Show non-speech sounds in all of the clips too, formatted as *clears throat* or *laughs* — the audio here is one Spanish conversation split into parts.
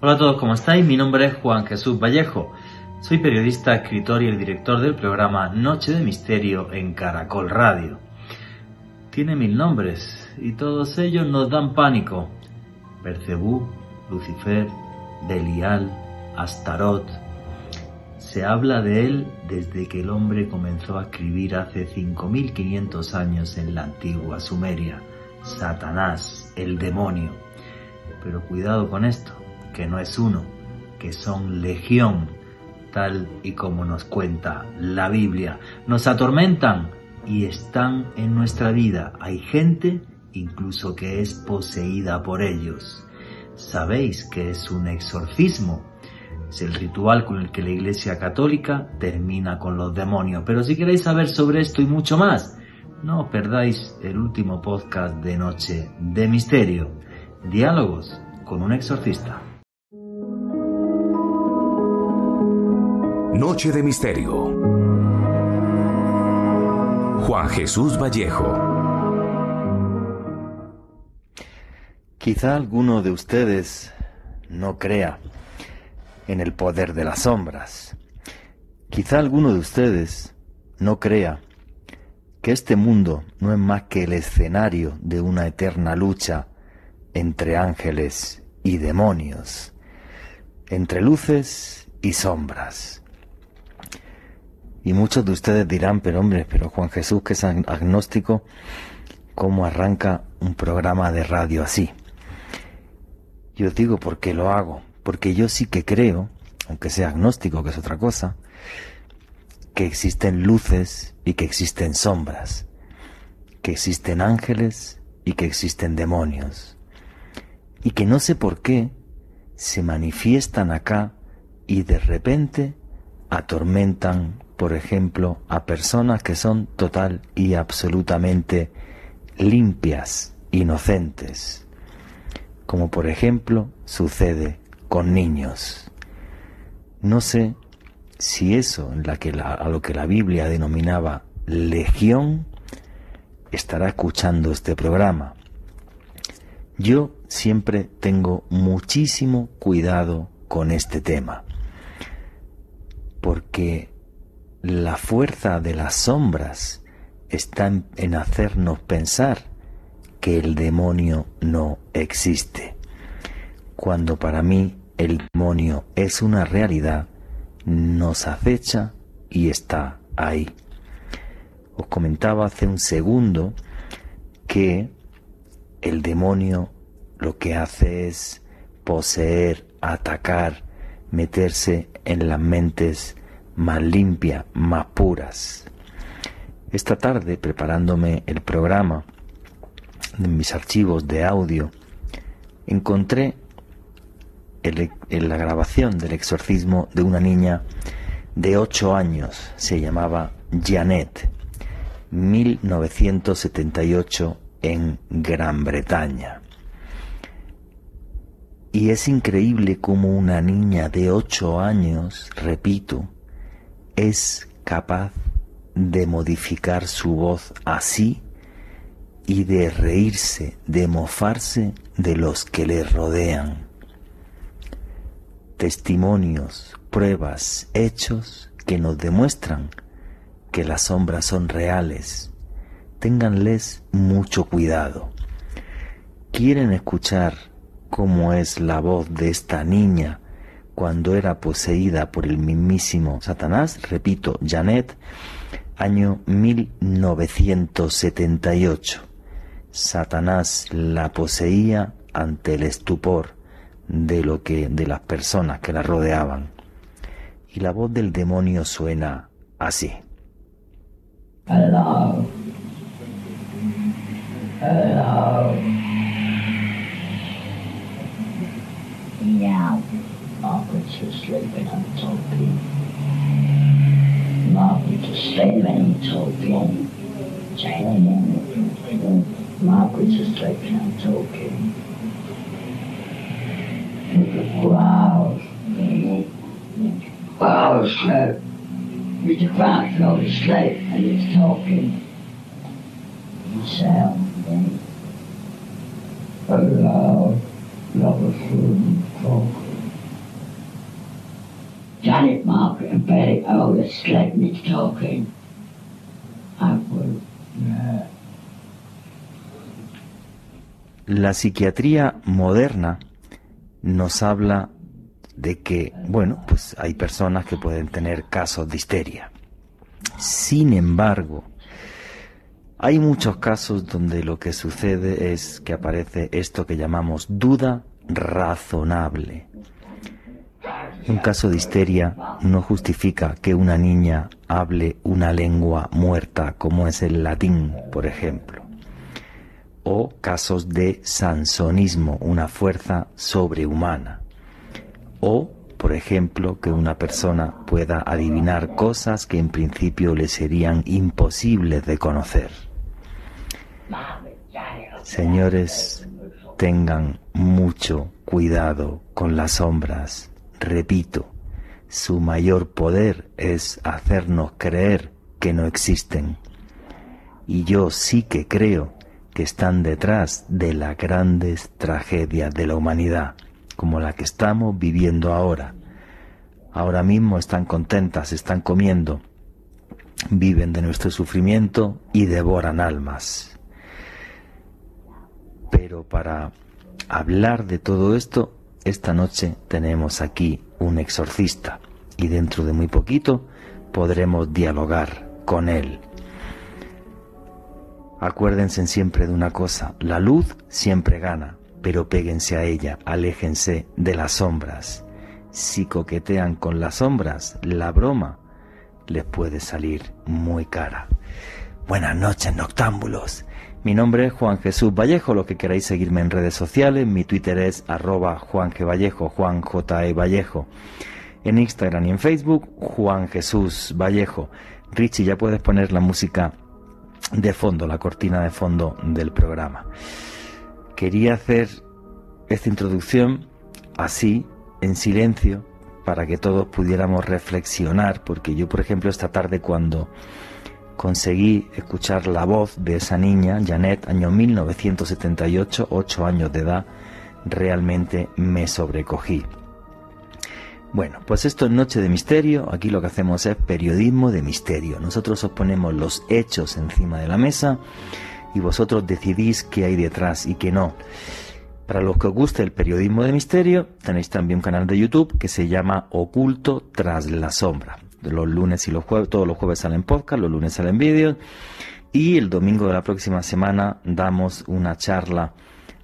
Hola a todos, ¿cómo estáis? Mi nombre es Juan Jesús Vallejo. Soy periodista, escritor y el director del programa Noche de Misterio en Caracol Radio. Tiene mil nombres y todos ellos nos dan pánico. Percebú, Lucifer, Belial, Astarot. Se habla de él desde que el hombre comenzó a escribir hace 5500 años en la antigua Sumeria. Satanás, el demonio. Pero cuidado con esto que no es uno, que son legión, tal y como nos cuenta la Biblia. Nos atormentan y están en nuestra vida. Hay gente incluso que es poseída por ellos. ¿Sabéis que es un exorcismo? Es el ritual con el que la Iglesia Católica termina con los demonios. Pero si queréis saber sobre esto y mucho más, no perdáis el último podcast de Noche de Misterio. Diálogos con un exorcista. Noche de Misterio. Juan Jesús Vallejo. Quizá alguno de ustedes no crea en el poder de las sombras. Quizá alguno de ustedes no crea que este mundo no es más que el escenario de una eterna lucha entre ángeles y demonios, entre luces y sombras. Y muchos de ustedes dirán, pero hombre, pero Juan Jesús, que es agnóstico, ¿cómo arranca un programa de radio así? Yo digo, ¿por qué lo hago? Porque yo sí que creo, aunque sea agnóstico, que es otra cosa, que existen luces y que existen sombras, que existen ángeles y que existen demonios, y que no sé por qué se manifiestan acá y de repente atormentan por ejemplo, a personas que son total y absolutamente limpias, inocentes, como por ejemplo sucede con niños. No sé si eso en que a lo que la Biblia denominaba legión estará escuchando este programa. Yo siempre tengo muchísimo cuidado con este tema, porque la fuerza de las sombras está en, hacernos pensar que el demonio no existe, cuando para mí el demonio es una realidad, nos acecha y está ahí. Os comentaba hace un segundo que el demonio lo que hace es poseer, atacar, meterse en las mentes más limpias, más puras. Esta tarde, preparándome el programa en mis archivos de audio, encontré en la grabación del exorcismo de una niña de 8 años, se llamaba Janet, 1978 en Gran Bretaña. Y es increíble como una niña de 8 años, repito, es capaz de modificar su voz así y de reírse, de mofarse de los que le rodean. Testimonios, pruebas, hechos que nos demuestran que las sombras son reales. Ténganles mucho cuidado. ¿Quieren escuchar cómo es la voz de esta niña cuando era poseída por el mismísimo Satanás, repito, Janet, año 1978. Satanás la poseía ante el estupor de lo que de las personas que la rodeaban. Y la voz del demonio suena así. Hello. Hello. Margaret's sleeping and talking. Margaret's sleeping and talking. Jane. Margaret's sleeping and talking. Wow. Wow, sleep. Mr. Frank fell asleep and he's talking. Sound, then. Hello. Love a food talk. La psiquiatría moderna nos habla de que, bueno, pues hay personas que pueden tener casos de histeria. Sin embargo, hay muchos casos donde lo que sucede es que aparece esto que llamamos duda razonable. Un caso de histeria no justifica que una niña hable una lengua muerta como es el latín, por ejemplo. O casos de sansonismo, una fuerza sobrehumana. O, por ejemplo, que una persona pueda adivinar cosas que en principio le serían imposibles de conocer. Señores, tengan mucho cuidado con las sombras. Repito, su mayor poder es hacernos creer que no existen. Y yo sí que creo que están detrás de las grandes tragedias de la humanidad, como la que estamos viviendo ahora. Ahora mismo están contentas, están comiendo, viven de nuestro sufrimiento y devoran almas. Pero para hablar de todo esto, esta noche tenemos aquí un exorcista y dentro de muy poquito podremos dialogar con él. Acuérdense siempre de una cosa, la luz siempre gana, pero péguense a ella, aléjense de las sombras. Si coquetean con las sombras, la broma les puede salir muy cara. Buenas noches, noctámbulos. Mi nombre es Juan Jesús Vallejo, lo que queráis seguirme en redes sociales, mi Twitter es arroba Juan G. Vallejo, Juan J. E. Vallejo. En Instagram y en Facebook, Juan Jesús Vallejo. Richie, ya puedes poner la música de fondo, la cortina de fondo del programa. Quería hacer esta introducción así, en silencio, para que todos pudiéramos reflexionar, porque yo, por ejemplo, esta tarde cuando conseguí escuchar la voz de esa niña, Janet, año 1978, ocho años de edad, realmente me sobrecogí. Bueno, pues esto es Noche de Misterio, aquí lo que hacemos es periodismo de misterio. Nosotros os ponemos los hechos encima de la mesa y vosotros decidís qué hay detrás y qué no. Para los que os guste el periodismo de misterio, tenéis también un canal de YouTube que se llama Oculto tras la sombra los lunes y los jueves, todos los jueves salen podcast, los lunes salen vídeos y el domingo de la próxima semana damos una charla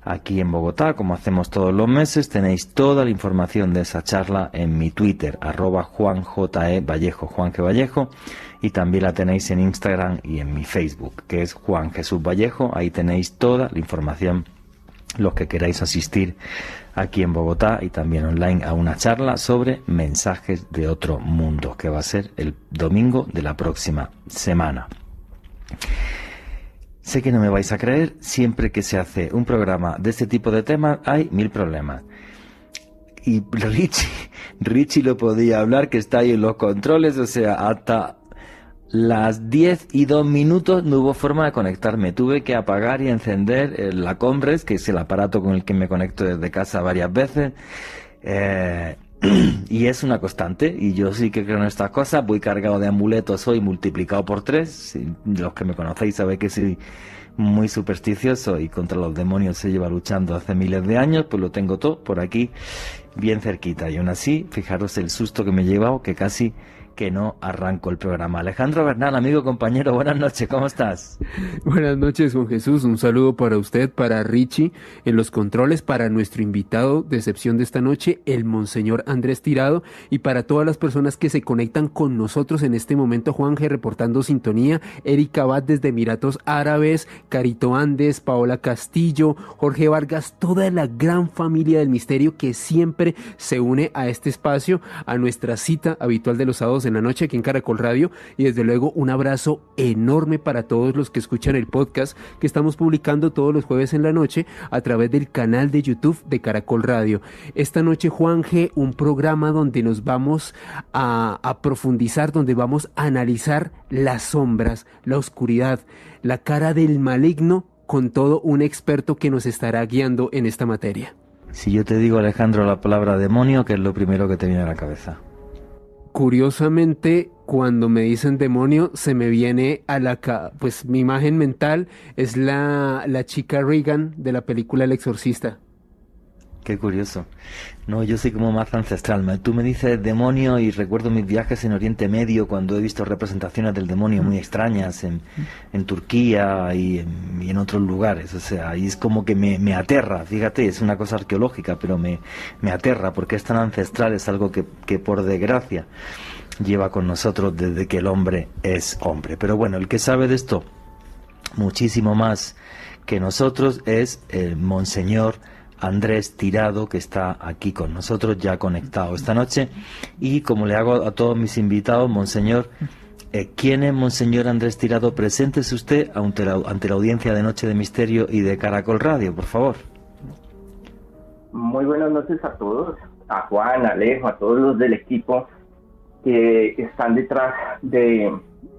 aquí en Bogotá, como hacemos todos los meses. Tenéis toda la información de esa charla en mi Twitter, arroba JuanJE Vallejo, Juan Vallejo, y también la tenéis en Instagram y en mi Facebook, que es Juan Jesús Vallejo. Ahí tenéis toda la información, los que queráis asistir aquí en Bogotá y también online a una charla sobre mensajes de otro mundo, que va a ser el domingo de la próxima semana. Sé que no me vais a creer, siempre que se hace un programa de este tipo de temas hay mil problemas. Y *laughs* Richie, Richie lo podía hablar, que está ahí en los controles, o sea, hasta las 10 y 2 minutos no hubo forma de conectarme. Tuve que apagar y encender la Combres, que es el aparato con el que me conecto desde casa varias veces. Eh, *clears throat* y es una constante. Y yo sí que creo en estas cosas. Voy cargado de amuletos hoy multiplicado por 3. los que me conocéis sabéis que soy muy supersticioso y contra los demonios se lleva luchando hace miles de años. Pues lo tengo todo por aquí, bien cerquita. Y aún así, fijaros el susto que me he llevado, que casi que no arranco el programa. Alejandro Bernal, amigo, compañero, buenas noches, ¿cómo estás? Buenas noches, Juan Jesús, un saludo para usted, para Richie, en los controles, para nuestro invitado de excepción de esta noche, el Monseñor Andrés Tirado, y para todas las personas que se conectan con nosotros en este momento, Juan G, reportando sintonía, Erika Abad desde Emiratos Árabes, Carito Andes, Paola Castillo, Jorge Vargas, toda la gran familia del misterio que siempre se une a este espacio, a nuestra cita habitual de los sábados en la noche aquí en Caracol Radio y desde luego un abrazo enorme para todos los que escuchan el podcast que estamos publicando todos los jueves en la noche a través del canal de YouTube de Caracol Radio. Esta noche Juan G, un programa donde nos vamos a, a profundizar, donde vamos a analizar las sombras, la oscuridad, la cara del maligno con todo un experto que nos estará guiando en esta materia. Si yo te digo, Alejandro, la palabra demonio, ¿qué es lo primero que te viene a la cabeza? Curiosamente, cuando me dicen demonio, se me viene a la... Pues mi imagen mental es la, la chica Regan de la película El Exorcista. Qué curioso. No, yo soy como más ancestral. Tú me dices demonio y recuerdo mis viajes en Oriente Medio cuando he visto representaciones del demonio muy extrañas en, en Turquía y en, otros lugares. O sea, ahí es como que me, me, aterra. Fíjate, es una cosa arqueológica, pero me, me aterra porque es tan ancestral, es algo que, que por desgracia lleva con nosotros desde que el hombre es hombre. Pero bueno, el que sabe de esto muchísimo más que nosotros es el Monseñor Andrés Tirado, que está aquí con nosotros ya conectado esta noche. Y como le hago a todos mis invitados, Monseñor, eh, ¿quién es Monseñor Andrés Tirado? Preséntese usted ante la, audiencia de Noche de Misterio y de Caracol Radio, por favor. Muy buenas noches a todos, a Juan, a Alejo, a todos los del equipo que están detrás de,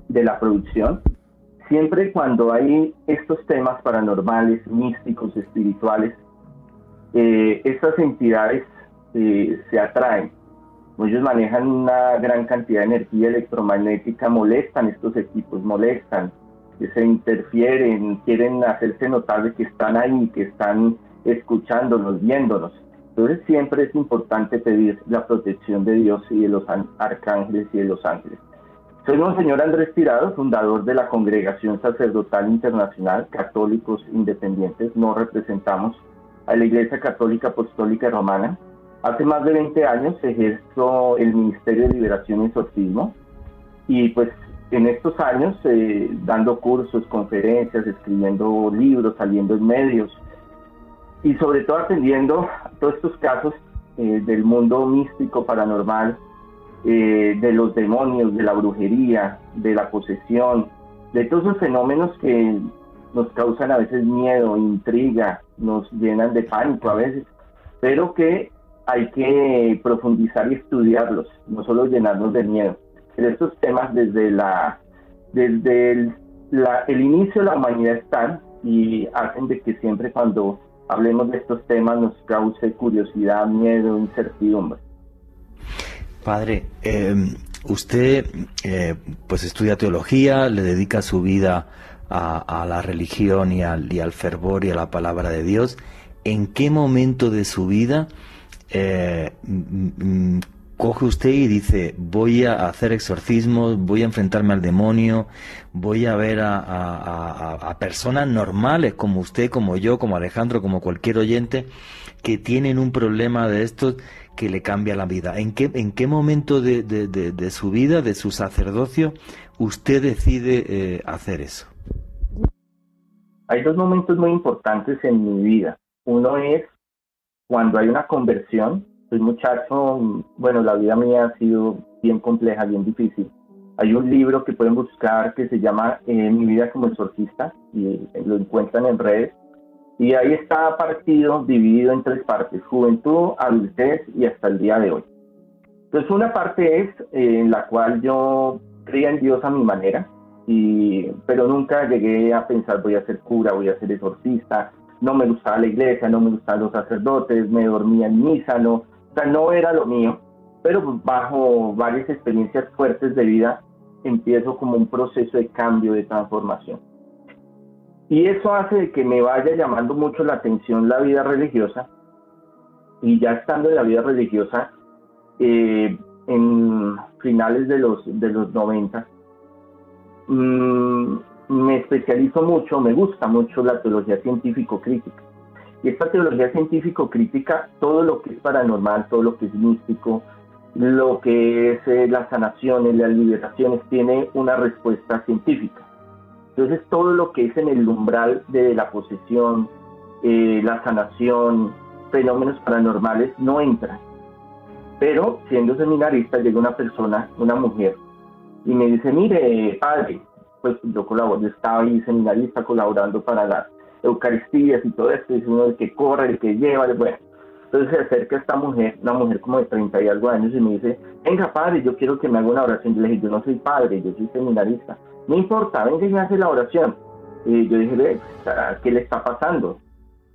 de la producción. Siempre cuando hay estos temas paranormales, místicos, espirituales, eh, estas entidades eh, se atraen. Ellos manejan una gran cantidad de energía electromagnética, molestan estos equipos, molestan, se interfieren, quieren hacerse notar de que están ahí, que están escuchándonos, viéndonos. Entonces siempre es importante pedir la protección de Dios y de los arcángeles y de los ángeles. Soy Monseñor Andrés Tirado, fundador de la Congregación Sacerdotal Internacional, católicos independientes, no representamos a la Iglesia Católica Apostólica Romana. Hace más de 20 años ejerzo el Ministerio de Liberación y Exorcismo y pues en estos años eh, dando cursos, conferencias, escribiendo libros, saliendo en medios y sobre todo atendiendo todos estos casos eh, del mundo místico, paranormal, eh, de los demonios, de la brujería, de la posesión, de todos esos fenómenos que nos causan a veces miedo, intriga, nos llenan de pánico a veces, pero que hay que profundizar y estudiarlos, no solo llenarnos de miedo. En estos temas desde la desde el, el inicio de la humanidad están y hacen de que siempre cuando hablemos de estos temas nos cause curiosidad, miedo, incertidumbre. Padre, em, usted eh, pues estudia teología, le dedica su vida a, la religión y al, y al, fervor y a la palabra de Dios, ¿en qué momento de su vida eh, coge usted y dice, voy a hacer exorcismos, voy a enfrentarme al demonio, voy a ver a, personas normales como usted, como yo, como Alejandro, como cualquier oyente, que tienen un problema de estos que le cambia la vida. ¿En qué, en qué momento de, de, su vida, de su sacerdocio, usted decide eh, hacer eso? Hay dos momentos muy importantes en mi vida. Uno es cuando hay una conversión. Soy muchacho, bueno, la vida mía ha sido bien compleja, bien difícil. Hay un libro que pueden buscar que se llama eh, Mi vida como exorcista y lo encuentran en redes. Y ahí está partido, dividido en tres partes, juventud, adultez y hasta el día de hoy. Entonces una parte es eh, en la cual yo creía en Dios a mi manera, y, pero nunca llegué a pensar voy a ser cura, voy a ser exorcista, no me gustaba la iglesia, no me gustaban los sacerdotes, me dormía en misa, no, o sea, no era lo mío, pero bajo varias experiencias fuertes de vida empiezo como un proceso de cambio, de transformación. Y eso hace que me vaya llamando mucho la atención la vida religiosa, y ya estando en la vida religiosa, eh, en finales de los, de los 90, Mm, me especializo mucho, me gusta mucho la teología científico-crítica. Y esta teología científico-crítica, todo lo que es paranormal, todo lo que es místico, lo que es eh, las sanaciones, las liberaciones, tiene una respuesta científica. Entonces todo lo que es en el umbral de la posesión, eh, la sanación, fenómenos paranormales no entra. Pero siendo seminarista llega una persona, una mujer, y me dice, mire, padre, pues yo colaboro, yo estaba ahí seminarista colaborando para las Eucaristías y todo esto, es uno el que corre, el que lleva, bueno. Entonces se acerca esta mujer, una mujer como de 30 y algo años, y me dice, venga padre, yo quiero que me haga una oración. Yo le dije, yo no soy padre, yo soy seminarista. No importa, venga y me hace la oración. Y yo dije, ve, ¿qué le está pasando?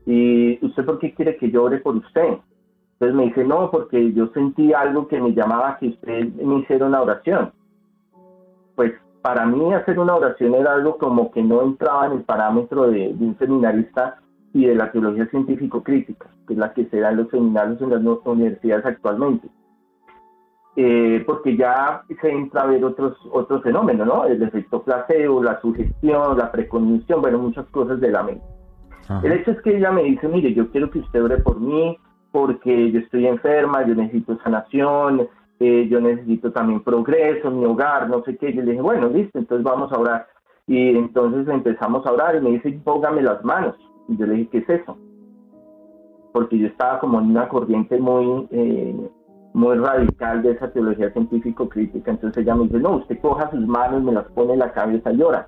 Y usted por qué quiere que yo ore por usted? Entonces me dice, no, porque yo sentí algo que me llamaba que usted me hiciera una oración. Pues para mí hacer una oración era algo como que no entraba en el parámetro de, un seminarista y de la teología científico-crítica, que es la que se da en los seminarios en las universidades actualmente. Eh, porque ya se entra a ver otros, otros fenómenos, ¿no? El efecto placebo, la sugestión, la precognición, bueno, muchas cosas de la mente. El hecho es que ella me dice, mire, yo quiero que usted ore por mí porque yo estoy enferma, yo necesito sanación, eh, yo necesito también progreso mi hogar, no sé qué. Yo le dije, bueno, listo, entonces vamos a orar. Y entonces empezamos a orar y me dice, póngame las manos. Y yo le dije, ¿qué es eso? Porque yo estaba como en una corriente muy, eh, muy radical de esa teología científico-crítica. Entonces ella me dice, no, usted coja sus manos, me las pone en la cabeza y llora.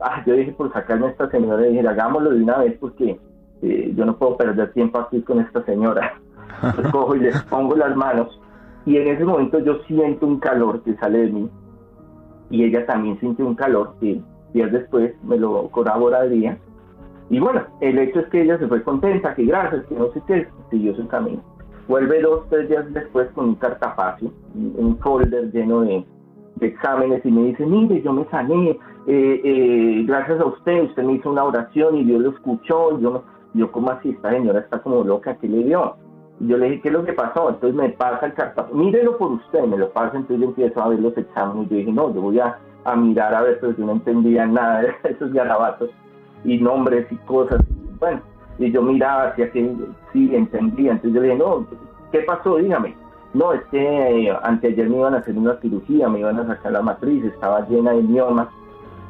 Ah, yo dije, por sacarme a esta señora, y dije, hagámoslo de una vez porque eh, yo no puedo perder tiempo aquí con esta señora. *laughs* Entonces cojo y les pongo las manos y en ese momento yo siento un calor que sale de mí y ella también siente un calor que días después me lo corroboraría. Y bueno, el hecho es que ella se fue contenta, que gracias, que no sé qué, siguió su camino. Vuelve dos, tres días después con un cartapacio, un folder lleno de, exámenes y me dice, mire, yo me sané, eh, eh, gracias a usted, usted me hizo una oración y Dios lo escuchó, y yo, yo como así, esta señora está como loca, ¿qué le dio? Y yo le dije, ¿qué es lo que pasó? Entonces me pasa el cartapacio, mírelo por usted, me lo pasa, entonces yo empiezo a ver los exámenes, y yo dije, no, yo voy a, mirar a ver, pero yo no entendía nada de *laughs* esos garabatos y nombres y cosas, bueno, y yo miraba hacia que sí entendía, entonces yo le dije, no, ¿qué pasó? Dígame. No, es que eh, anteayer me iban a hacer una cirugía, me iban a sacar la matriz, estaba llena de miomas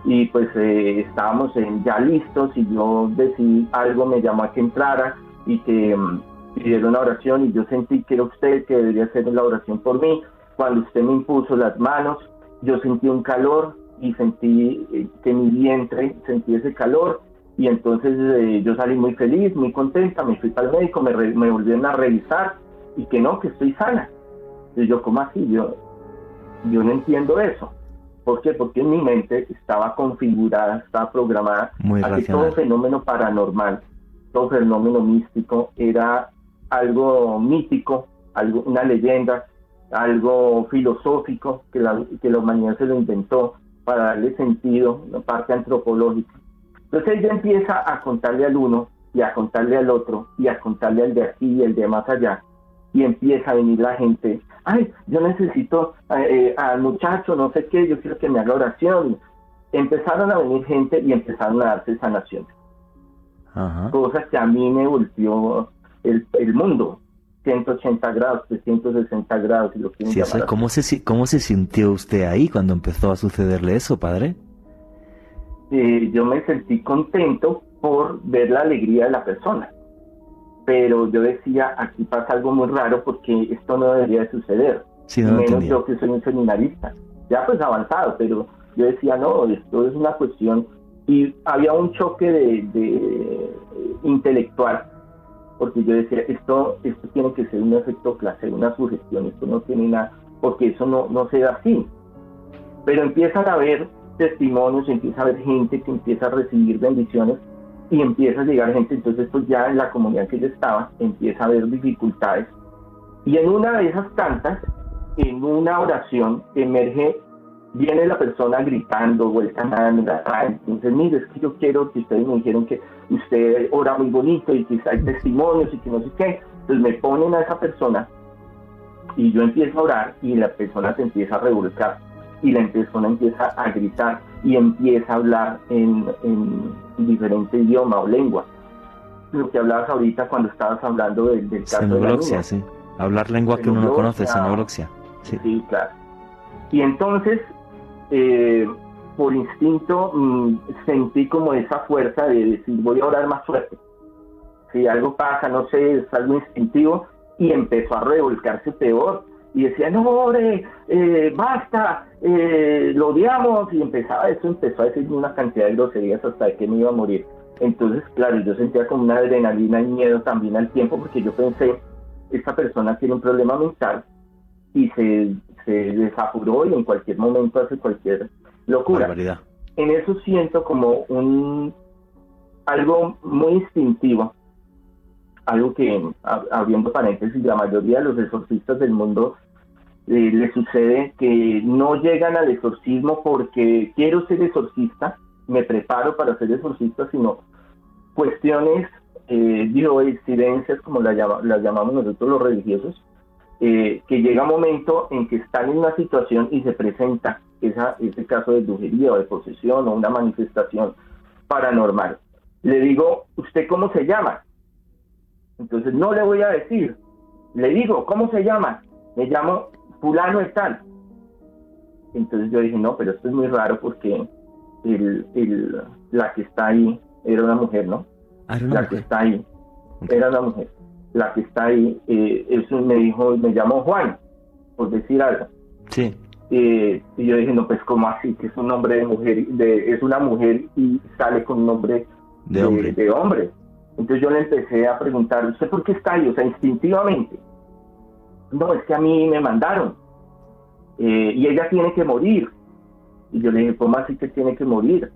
y pues eh, estábamos ya listos y yo decidí, algo me llamó a que entrara y que pidiera una oración y yo sentí que era usted que debería hacer la oración por mí. Cuando usted me impuso las manos, yo sentí un calor y sentí eh, que mi vientre sentí ese calor y entonces eh, yo salí muy feliz, muy contenta, me fui para el médico, me, me volvieron a revisar y que no, que estoy sana. Y yo, ¿cómo así? Yo, yo no entiendo eso. ¿Por qué? Porque en mi mente estaba configurada, estaba programada a que todo fenómeno paranormal, todo fenómeno místico era algo mítico, algo, una leyenda, algo filosófico que la, que la humanidad se lo inventó para darle sentido, una parte antropológica. Entonces ella empieza a contarle al uno y a contarle al otro y a contarle al de aquí y el de más allá. Y empieza a venir la gente, ay, yo necesito eh, eh, al muchacho, no sé qué, yo quiero que me haga oración. Empezaron a venir gente y empezaron a darse sanaciones. Ajá. Cosas que a mí me volvió el, el mundo. 180 grados, 360 grados, si lo sí, ¿cómo, se, ¿Cómo se sintió usted ahí cuando empezó a sucederle eso, padre? Eh, yo me sentí contento por ver la alegría de la persona. Pero yo decía, aquí pasa algo muy raro porque esto no debería de suceder. menos yo que soy un seminarista. Ya pues avanzado, pero yo decía, no, esto es una cuestión. Y había un choque de, de intelectual porque yo decía, esto, esto tiene que ser un efecto clase, una sugestión, esto no tiene nada, porque eso no, no se da así. Pero empiezan a haber testimonios, empieza a haber gente que empieza a recibir bendiciones y empieza a llegar gente, entonces pues ya en la comunidad que yo estaba empieza a haber dificultades. Y en una de esas tantas, en una oración, emerge viene la persona gritando, vuelta trae. Entonces, mire, es que yo quiero que ustedes me dijeron que usted ora muy bonito y que hay testimonios y que no sé qué. Entonces me ponen a esa persona y yo empiezo a orar y la persona se empieza a revolcar y la persona empieza a gritar y empieza a hablar en, en diferente idioma o lengua. Lo que hablabas ahorita cuando estabas hablando del, del caso de la sí. Hablar lengua que uno no conoce, xenogloxia. Sí. sí, claro. Y entonces eh, por instinto mm, sentí como esa fuerza de decir voy a orar más fuerte. Si algo pasa, no sé, es algo instintivo y empezó a revolcarse peor y decía, no, ore, eh, basta, eh, lo odiamos y empezaba eso, empezó a decir una cantidad de groserías hasta que me iba a morir. Entonces, claro, yo sentía como una adrenalina y miedo también al tiempo porque yo pensé, esta persona tiene un problema mental y se se desapuró y en cualquier momento hace cualquier locura. En eso siento como un algo muy instintivo algo que, abriendo paréntesis, la mayoría de los exorcistas del mundo eh, les sucede que no llegan al exorcismo porque quiero ser exorcista, me preparo para ser exorcista, sino cuestiones eh, incidencias como las, las llamamos nosotros los religiosos, eh, que llega un momento en que están en una situación y se presenta esa, ese caso de brujería o de posesión o una manifestación paranormal. Le digo, ¿usted cómo se llama? Entonces no le voy a decir, le digo, ¿cómo se llama? Me llamo fulano tal. Entonces yo dije, no, pero esto es muy raro porque el, el, la que está ahí era una mujer, ¿no? Ah, la que está ahí era una mujer. La que está ahí, eh, eso me dijo, me llamó Juan, por decir algo. Sí. Eh, y yo dije, no, pues ¿cómo así? Que es un nombre de mujer, de, es una mujer y sale con un nombre de, hombre. de hombre. Entonces yo le empecé a preguntar, ¿usted por qué está ahí? O sea, instintivamente. No, es que a mí me mandaron. Eh, y ella tiene que morir. Y yo le dije, ¿cómo así que tiene que morir?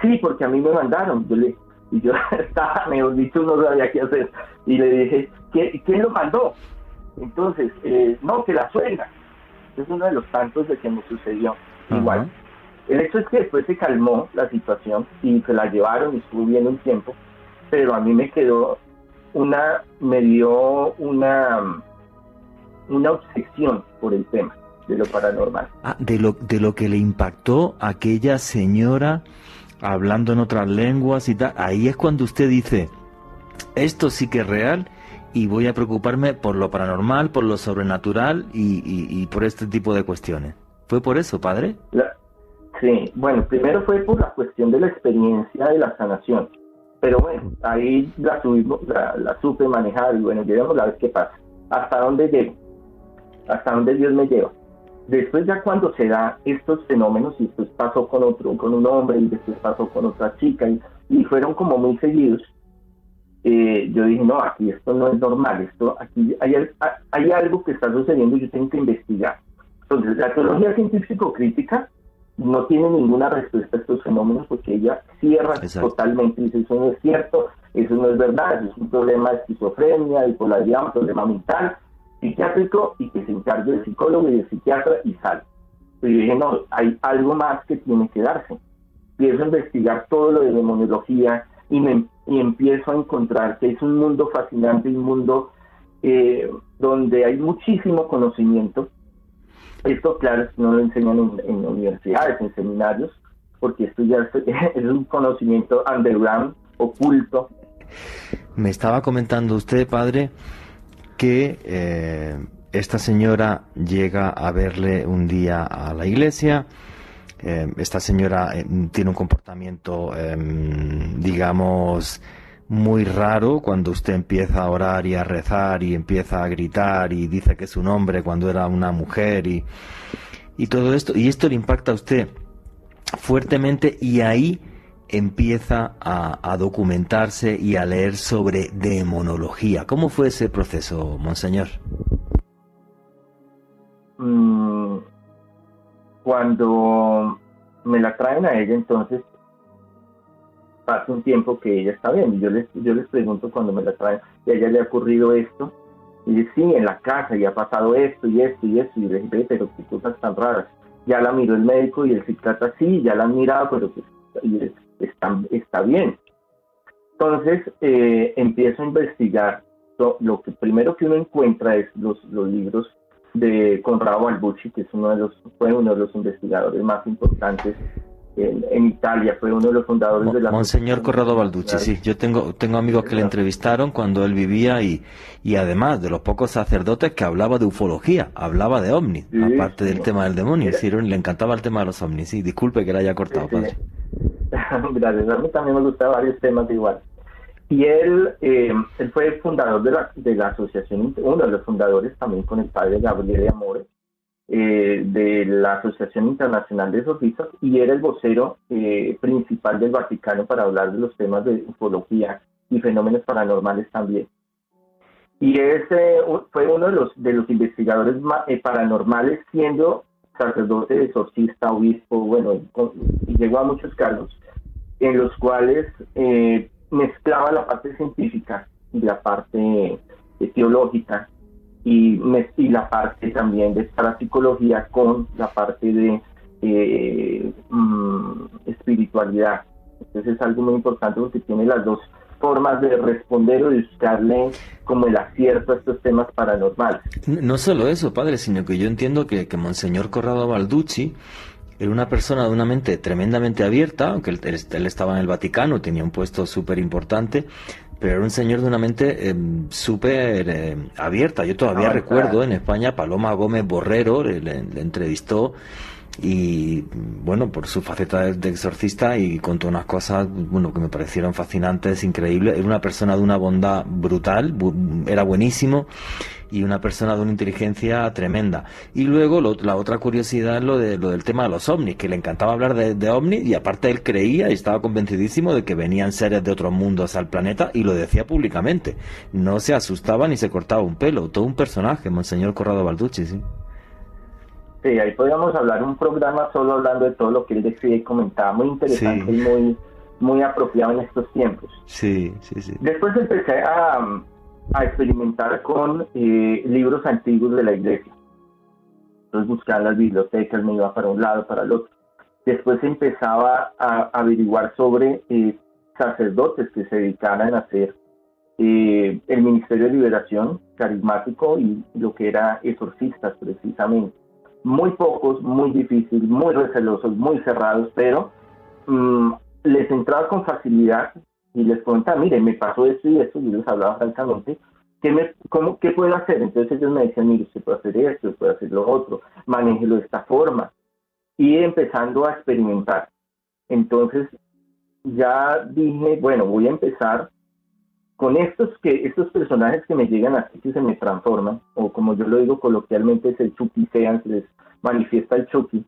Sí, porque a mí me mandaron. Yo le, y yo *laughs* estaba, mejor dicho, no sabía qué hacer. Y le dije, ¿quién lo mandó? Entonces, eh, no, que la suegra. Es uno de los tantos de que me sucedió. Igual. El hecho es que después se calmó la situación y se la llevaron y estuvo bien un tiempo pero a mí me quedó una, me dio una, una obsesión por el tema de lo paranormal. Ah, de lo, de lo que le impactó aquella señora hablando en otras lenguas y tal. Ahí es cuando usted dice, esto sí que es real y voy a preocuparme por lo paranormal, por lo sobrenatural y, por este tipo de cuestiones. ¿Fue por eso, padre? sí, bueno, primero fue por la cuestión de la experiencia de la sanación. Pero bueno, ahí la, subimos, la, supe manejar y bueno, llevemos a ver qué pasa. ¿Hasta dónde llego? ¿Hasta dónde Dios me lleva? Después ya cuando se da estos fenómenos y después pasó con otro, con un hombre y después pasó con otra chica y, y fueron como muy seguidos, eh, yo dije, no, aquí esto no es normal, esto aquí hay, hay algo que está sucediendo y yo tengo que investigar. Entonces, la teología científico-crítica no tiene ninguna respuesta a estos fenómenos porque ella cierra totalmente y dice eso no es cierto, eso no es verdad, eso es un problema de esquizofrenia, bipolaridad, un problema mental, psiquiátrico y que se encargue del psicólogo y del psiquiatra y sale. Y dije, no, hay algo más que tiene que darse. Empiezo a investigar todo lo de demoniología y, me, y empiezo a encontrar que es un mundo fascinante, un mundo eh, donde hay muchísimo conocimiento, esto, claro, no lo enseñan en, universidades, en seminarios, porque esto ya *laughs* es, un conocimiento underground, oculto. Me estaba comentando usted, padre, que eh, esta señora llega a verle un día a la iglesia. Eh, esta señora eh, tiene un comportamiento, em, digamos, muy raro cuando usted empieza a orar y a rezar y empieza a gritar y dice que es un hombre cuando era una mujer y, y todo esto. Y esto le impacta a usted fuertemente y ahí empieza a, documentarse y a leer sobre demonología. ¿Cómo fue ese proceso, monseñor? Mm, cuando me la traen a ella, entonces pasa un tiempo que ella está bien. Yo les, yo les pregunto cuando me la traen, ¿y ella le ha ocurrido esto? Y dice, sí, en la casa y ha pasado esto y esto y esto. Y le dije, pero qué cosas tan raras. Ya la miró el médico y el psiquiatra, sí, ya la han mirado, pero pues, está, está bien. Entonces eh, empiezo a investigar. Lo, que primero que uno encuentra es los, los libros de Conrado Balbucci, que es uno de los, fue uno de los investigadores más importantes en, Italia, fue uno de los fundadores de la... Monseñor Corrado Balducci, sí, yo tengo, tengo amigos que le entrevistaron cuando él vivía y, y además de los pocos sacerdotes que hablaba de ufología, hablaba de ovnis, aparte del tema del demonio, sí, le encantaba el tema de los ovnis, sí, disculpe que le haya cortado, padre. *laughs* Gracias, a mí también me gustan varios temas igual. Y él, eh, él fue fundador de la, de la asociación, uno de los fundadores también con el padre Gabriel Amores, eh, de la Asociación Internacional de Exorcistas y era el vocero eh, principal del Vaticano para hablar de los temas de ufología y fenómenos paranormales también. Y ese fue uno de los, de los investigadores eh, paranormales, siendo sacerdote, exorcista, obispo, bueno, y llegó a muchos cargos, en los cuales mezclaba la parte científica la parte teológica y, y la parte también de parapsicología con la parte de eh, mm, espiritualidad. Entonces es algo muy importante porque tiene las dos formas de responder o de buscarle como el acierto a estos temas paranormales. No solo eso, padre, sino que yo entiendo que, que Monseñor Corrado Balducci era una persona de una mente tremendamente abierta, aunque él, él estaba en el Vaticano, tenía un puesto súper importante, pero era un señor de una mente em, súper em, abierta. Yo todavía recuerdo en España, Paloma Gómez Borrero le, entrevistó y bueno, por su faceta de, exorcista y contó unas cosas, bueno, que me parecieron fascinantes, increíbles. Era una persona de una bondad brutal, era buenísimo y una persona de una inteligencia tremenda. Y luego la otra curiosidad es lo, de, lo del tema de los ovnis, que le encantaba hablar de, de ovnis y aparte él creía y estaba convencidísimo de que venían seres de otros mundos al planeta y lo decía públicamente. No se asustaba ni se cortaba un pelo, todo un personaje, Monseñor Corrado Balducci, sí. Sí, ahí podríamos hablar un programa solo hablando de todo lo que él decía y comentaba, muy interesante y muy, muy apropiado en estos tiempos. Sí, sí, sí. Después empecé a, a experimentar con eh, libros antiguos de la iglesia. Entonces buscaba las bibliotecas, me iba para un lado, para el otro. Después empezaba a averiguar sobre eh, sacerdotes que se dedicaran a hacer eh, el Ministerio de Liberación carismático y lo que era exorcistas precisamente. Muy pocos, muy difíciles, muy recelosos, muy cerrados, pero mm, les entraba con facilidad y les comentaba, mire, me pasó esto y esto, y les hablaba francamente, ¿qué, me, cómo, ¿qué puedo hacer? Entonces ellos me decían, mire, usted puede hacer esto, puede hacer lo otro, manéjelo de esta forma. Y empezando a experimentar. Entonces ya dije, bueno, voy a empezar con estos que estos personajes que me llegan así que se me transforman, o como yo lo digo coloquialmente, es el sean, se les manifiesta el chuki,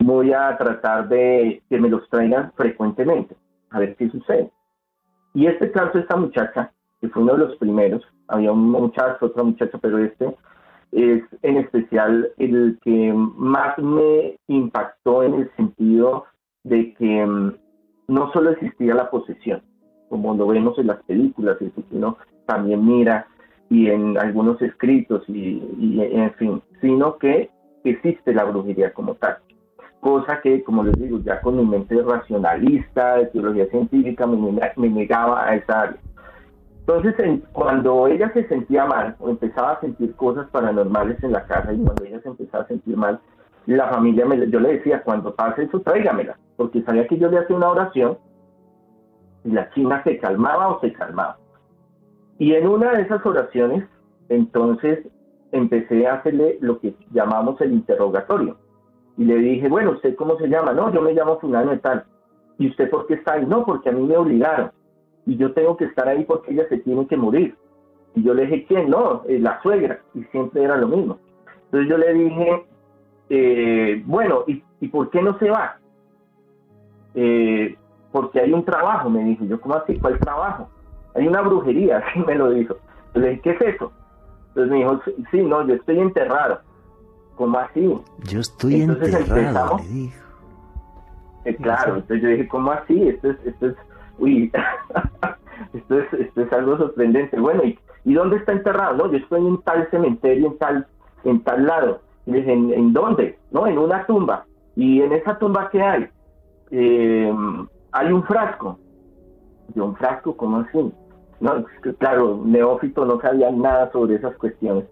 voy a tratar de que me los traigan frecuentemente, a ver qué sucede. Y este caso, esta muchacha, que fue uno de los primeros, había un muchacho, otra muchacha, pero este es en especial el que más me impactó en el sentido de que mm, no solo existía la posesión, como lo vemos en las películas, y uno también mira y en algunos escritos y, y en fin, sino que existe la brujería como tal cosa que, como les digo, ya con mi mente racionalista, de teología científica, me, negaba a esa área. Entonces, cuando ella se sentía mal o empezaba a sentir cosas paranormales en la casa y cuando ella se empezaba a sentir mal, la familia, me, yo le decía, cuando pase eso, tráigamela, porque sabía que yo le hacía una oración y la china se calmaba o se calmaba. Y en una de esas oraciones, entonces empecé a hacerle lo que llamamos el interrogatorio y le dije, bueno, ¿usted cómo se llama? No, yo me llamo fulano de tal. ¿Y usted por qué está ahí? No, porque a mí me obligaron. Y yo tengo que estar ahí porque ella se tiene que morir. Y yo le dije, ¿quién? No, eh, la suegra. Y siempre era lo mismo. Entonces yo le dije, eh, bueno, ¿y, ¿y, por qué no se va? Eh, porque hay un trabajo, me dijo. Yo, ¿cómo así? ¿Cuál trabajo? Hay una brujería, *laughs* así me lo dijo. le dije, ¿qué es eso? Entonces me dijo, sí, no, yo estoy enterrado. ¿cómo así? Yo estoy enterrado, le dijo. Eh, claro, entonces yo dije, ¿cómo así? Esto es, esto es, uy, *laughs* esto es, esto es algo sorprendente. Bueno, ¿y, ¿y dónde está enterrado? No, yo estoy en tal cementerio, en tal, en tal lado. Y dije, ¿en, dónde? No, en una tumba. ¿Y en esa tumba qué hay? Eh, hay un frasco. Yo, ¿un frasco? ¿Cómo así? No, claro, Neófito no sabía nada sobre esas cuestiones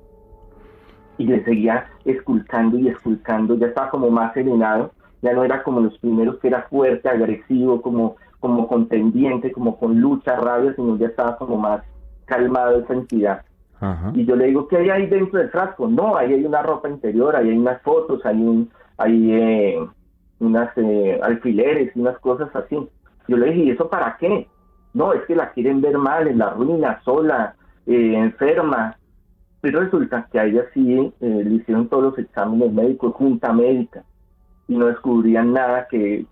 y le seguía esculcando y esculcando, ya estaba como más serenado, ya no era como los primeros que era fuerte, agresivo, como, como contendiente, como con lucha, rabia, sino ya estaba como más calmado esa entidad. Y yo le digo, ¿qué hay ahí dentro del frasco? No, ahí hay una ropa interior, ahí hay unas fotos, hay un, hay eh, unas eh, alfileres unas cosas así. Yo le dije, ¿y eso para qué? No, es que la quieren ver mal, en la ruina, sola, eh, enferma, pero resulta que a ella sí eh, le hicieron todos los exámenes médicos, junta médica, y no descubrían nada que,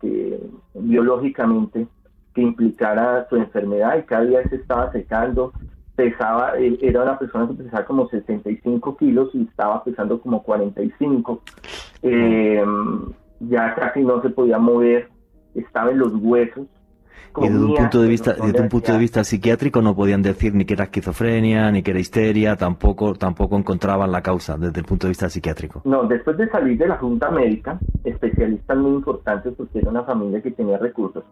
biológicamente que implicara su enfermedad y cada día se estaba secando, pesaba, eh, era una persona que pesaba como 65 kilos y estaba pesando como 45, eh, ya casi no se podía mover, estaba en los huesos, y desde un punto de vista, desde un punto de vista psiquiátrico no podían decir ni que era esquizofrenia, ni que era histeria, tampoco, tampoco encontraban la causa desde el punto de vista psiquiátrico. No, después de salir de la Junta Médica, especialistas muy importantes porque era una familia que tenía recursos,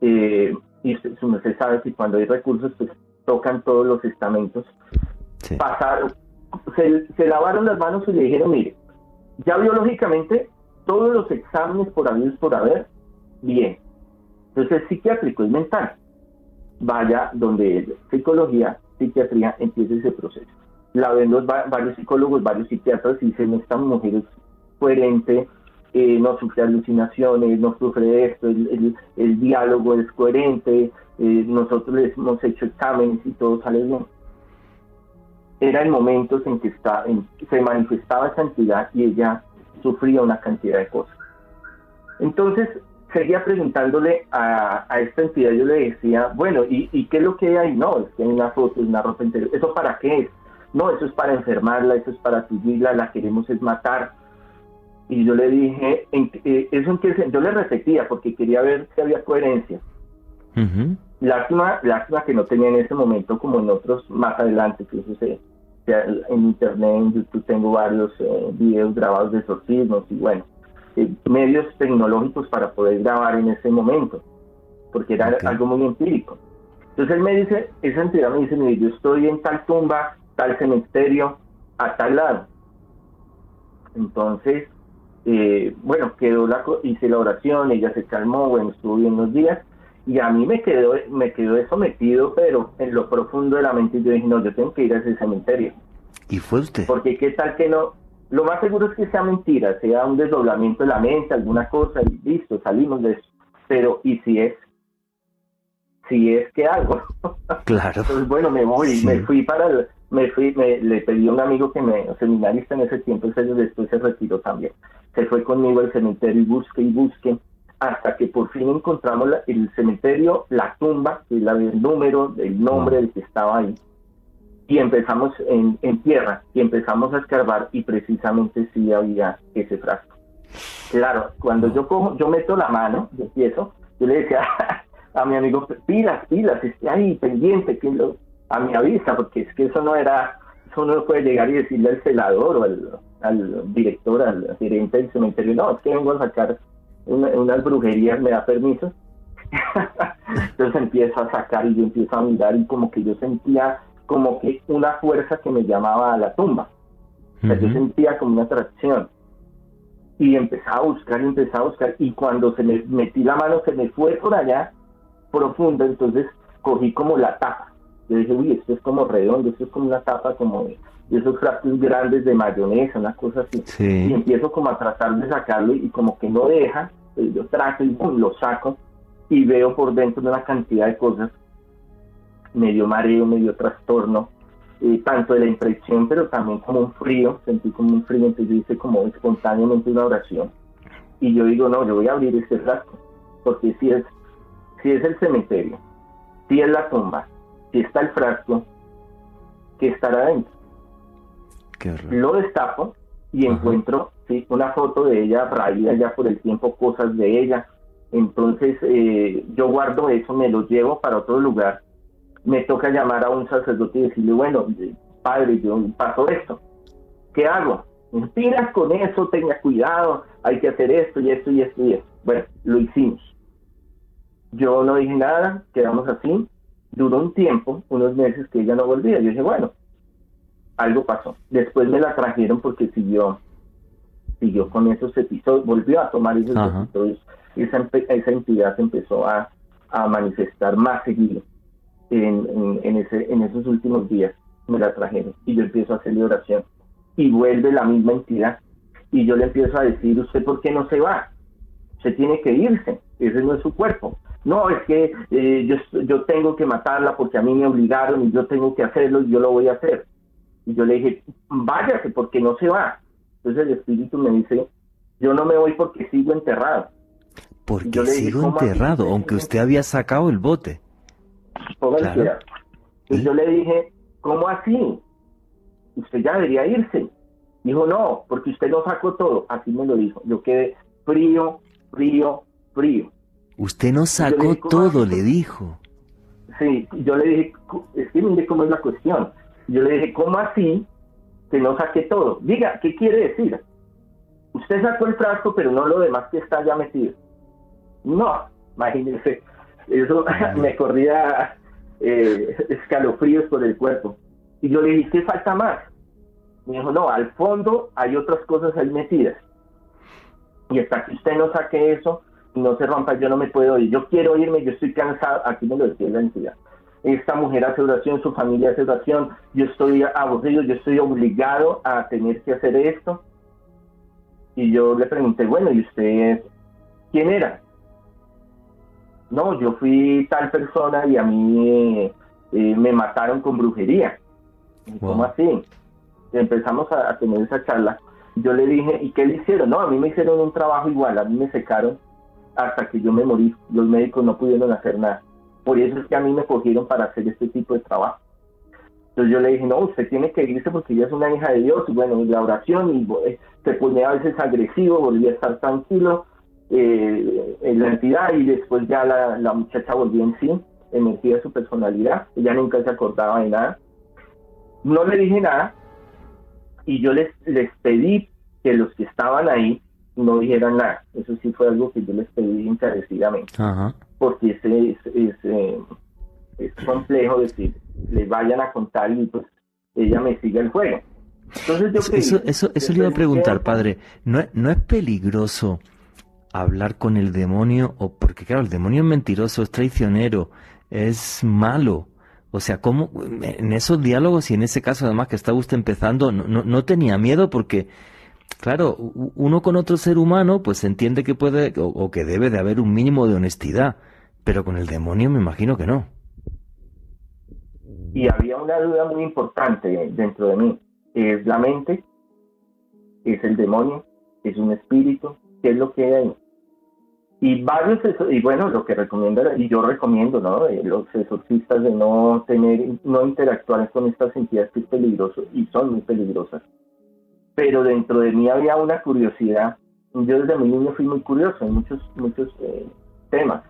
eh, y usted, usted sabe que cuando hay recursos, pues tocan todos los estamentos, Sí. pasaron, se, se lavaron las manos y le dijeron, mire, ya biológicamente todos los exámenes por haber por haber, bien. Entonces es psiquiátrico, es mental. Vaya donde psicología, psiquiatría, empiece ese proceso. La ven los va- varios psicólogos, varios psiquiatras y dicen, esta mujer es coherente, eh, no sufre alucinaciones, no sufre esto, el, el- el diálogo es coherente, eh, nosotros les hemos hecho exámenes y todo sale bien era en momentos en que está, en- se manifestaba esa entidad y ella sufría una cantidad de cosas. Entonces, seguía preguntándole a, a esta entidad, yo le decía, bueno, ¿y, y qué es lo que hay ahí? No, es que hay una foto, una ropa interior. ¿Eso para qué es? No, eso es para enfermarla, eso es para tullirla, la queremos es matar. Y yo le dije, ¿en, qué- eh, ¿eso en qué se-?" Yo le repetía porque quería ver si había coherencia. Ujú. Lástima, lástima que no tenía en ese momento como en otros más adelante, que se- en internet, en YouTube tengo varios eh, videos grabados de exorcismos y bueno, eh, medios tecnológicos para poder grabar en ese momento, porque era algo muy empírico. Entonces él me dice, esa entidad me dice, mire, yo estoy en tal tumba, tal cementerio, a tal lado. Entonces, eh, bueno, quedó la, hice la oración, ella se calmó, bueno, estuvo bien unos días, y a mí me quedó, me quedó eso metido, pero en lo profundo de la mente yo dije, no, yo tengo que ir a ese cementerio, ¿Y fue usted? porque qué tal que no, lo más seguro es que sea mentira, sea un desdoblamiento de la mente, alguna cosa, y listo, salimos de eso, pero ¿y si es? Si es que algo. *laughs* Claro. Entonces, bueno, me voy, Sí. me fui para el, me fui, me, le pedí a un amigo que me, seminarista en ese tiempo, ese después se retiró también. Se fue conmigo al cementerio y busque y busque, hasta que por fin encontramos la- el cementerio, la tumba, que la del número, el nombre del que estaba ahí. Y empezamos en, en tierra, y empezamos a escarbar, y precisamente sí había ese frasco. Claro, cuando yo cojo, yo meto la mano, yo empiezo, yo le decía *laughs* a mi amigo, pilas, pilas, esté ahí pendiente, que lo, a mi avisa, porque es que eso no era, eso no puede llegar y decirle al celador o al, al director, al gerente del cementerio, no, es que vengo a sacar una- unas brujerías, me da permiso. *laughs* Entonces empiezo a sacar y yo empiezo a mirar y como que yo sentía como que una fuerza que me llamaba a la tumba. O sea, yo sentía como una atracción. Y empezaba a buscar, y empezaba a buscar. Y cuando se me metí la mano, se me fue por allá, profunda. Entonces cogí como la tapa. Yo dije, uy, esto es como redondo, esto es como una tapa como de, de esos frascos grandes de mayonesa, una cosa así. Y empiezo como a tratar de sacarlo y como que no deja. pues yo trato y pum, lo saco y veo por dentro de una cantidad de cosas. Medio mareo, medio trastorno eh, tanto de la impresión, pero también como un frío, sentí como un frío, entonces yo hice como espontáneamente una oración. Y yo digo, no, yo voy a abrir este frasco, porque si es, si es el cementerio, si es la tumba, si está el frasco, ¿qué estará adentro? Lo destapo y Ajá. encuentro sí, una foto de ella raída ya por el tiempo, cosas de ella. Entonces eh, yo guardo eso, me lo llevo para otro lugar. Me toca llamar a un sacerdote y decirle, bueno, padre, yo pasó esto. ¿Qué hago? Inspiras con eso, tenga cuidado, hay que hacer esto y esto y esto y esto. Bueno, lo hicimos. Yo no dije nada, quedamos así. Duró un tiempo, unos meses que ella no volvía. Yo dije, bueno, algo pasó. Después me la trajeron porque siguió, siguió con esos episodios, volvió a tomar esos Ajá. episodios. Esa, esa entidad se empezó a, a manifestar más seguido en, en, en ese, en esos últimos días. Me la trajeron y yo empiezo a hacerle oración. Y vuelve la misma entidad. Y yo le empiezo a decir, ¿usted por qué no se va? Usted tiene que irse. Ese no es su cuerpo. No, es que eh, yo, yo tengo que matarla porque a mí me obligaron y yo tengo que hacerlo y yo lo voy a hacer. Y yo le dije, váyase porque no se va. Entonces el espíritu me dice, yo no me voy porque sigo enterrado. Porque yo le dije, sigo enterrado, aunque usted había sacado el bote. Claro. Entonces yo le dije, ¿cómo así? Usted ya debería irse. Dijo, no, porque usted no sacó todo. Así me lo dijo. Yo quedé frío, frío, frío. Usted no sacó todo, le dijo. Sí, yo le dije, es que mire cómo es la cuestión. Yo le dije, ¿cómo así que no saqué todo? Diga, ¿qué quiere decir? Usted sacó el frasco, pero no lo demás que está ya metido. No, imagínese, eso *laughs* me corría eh, escalofríos por el cuerpo. Y yo le dije, ¿qué falta más? Me dijo, no, al fondo hay otras cosas ahí metidas. Y hasta que usted no saque eso, no se rompa, yo no me puedo ir. Yo quiero irme, yo estoy cansado. Aquí me lo decía la entidad. Esta mujer hace oración, su familia hace oración. Yo estoy aburrido, yo estoy obligado a tener que hacer esto. Y yo le pregunté, bueno, ¿y usted quién era? No, yo fui tal persona y a mí eh, me mataron con brujería. ¿Cómo así? empezamos a, a tener esa charla. Yo le dije, ¿y qué le hicieron? No, a mí me hicieron un trabajo igual, a mí me secaron hasta que yo me morí. Los médicos no pudieron hacer nada. Por eso es que a mí me cogieron para hacer este tipo de trabajo. Entonces yo le dije, no, usted tiene que irse porque ella es una hija de Dios. Y bueno, la oración, y eh, se ponía a veces agresivo, volvía a estar tranquilo eh, en la entidad y después ya la, la muchacha volvió en sí, emergía su personalidad. Ella nunca se acordaba de nada. No le dije nada y yo les, les pedí que los que estaban ahí no dijeran nada. Eso sí fue algo que yo les pedí encarecidamente. Porque ese es, es, eh, es, complejo decir, le vayan a contar y pues ella me siga el juego. Entonces yo eso, eso, eso, le iba a preguntar, padre. ¿No, ¿No es peligroso hablar con el demonio? O porque claro, el demonio es mentiroso, es traicionero, es malo. O sea, ¿cómo en esos diálogos y en ese caso además que estaba usted empezando, no, no, no tenía miedo porque Claro, uno con otro ser humano pues entiende que puede o, que debe de haber un mínimo de honestidad, pero con el demonio me imagino que no. Y había una duda muy importante dentro de mí. ¿Es la mente? ¿Es el demonio? ¿Es un espíritu? ¿Qué es lo que hay? Y varios, y bueno, lo que recomiendo, y yo recomiendo, ¿no? Eh, los exorcistas de no tener, no interactuar con estas entidades que es peligroso, y son muy peligrosas pero dentro de mí había una curiosidad. Yo desde mi niño fui muy curioso en muchos, muchos eh, temas.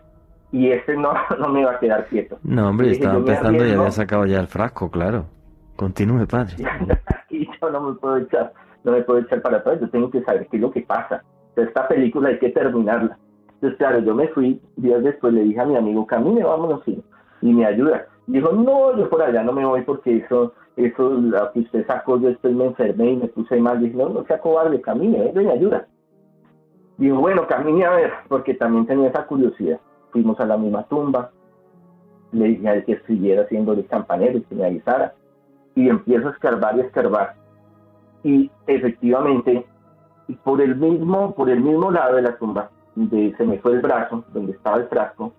Y este no, *laughs* no me iba a quedar quieto. No, hombre, estaba empezando y había sacado ya el frasco, claro. Continúe, padre. *laughs* y yo no me puedo echar, no me puedo echar para atrás, yo tengo que saber qué es lo que pasa. esta película hay que terminarla. Entonces, claro, yo me fui, días después le dije a mi amigo, camine, vámonos, y, y me ayuda. Dijo, no, yo por allá no me voy porque eso eso lo que usted sacó, yo estoy me enfermé y me puse mal, dije, no, no sea cobarde, camine, venga y ayuda. Digo, bueno, camine a ver, porque también tenía esa curiosidad. Fuimos a la misma tumba, le dije a él que siguiera haciendo el campanero y que me avisara. Y empiezo a escarbar y escarbar. Y efectivamente, por el mismo, por el mismo lado de la tumba, donde se me fue el brazo, donde estaba el frasco,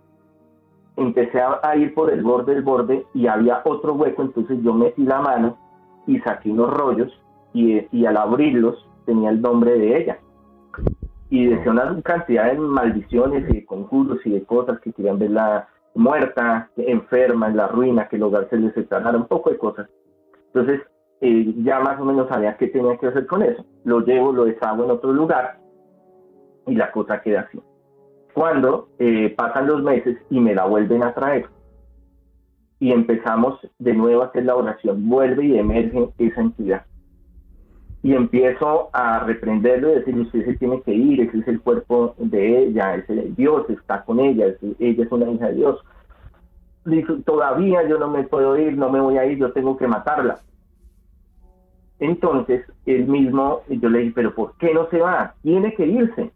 empecé a, ir por el borde del borde y había otro hueco, entonces yo metí la mano y saqué unos rollos y, al abrirlos tenía el nombre de ella. Y decía una cantidad de maldiciones y de conjuros y de cosas que querían verla muerta, enferma, en la ruina, que el hogar se les un poco de cosas. Entonces, eh, ya más o menos sabía qué tenía que hacer con eso. Lo llevo, lo deshago en otro lugar y la cosa queda así cuando eh, pasan los meses y me la vuelven a traer. Y empezamos de nuevo a hacer la oración, vuelve y emerge esa entidad. Y empiezo a reprenderlo y decirle, usted se tiene que ir, ese es el cuerpo de ella, ese Dios está con ella, ella es una hija de Dios. Dice, todavía yo no me puedo ir, no me voy a ir, yo tengo que matarla. Entonces, él mismo, yo le dije, pero ¿por qué no se va? Tiene que irse.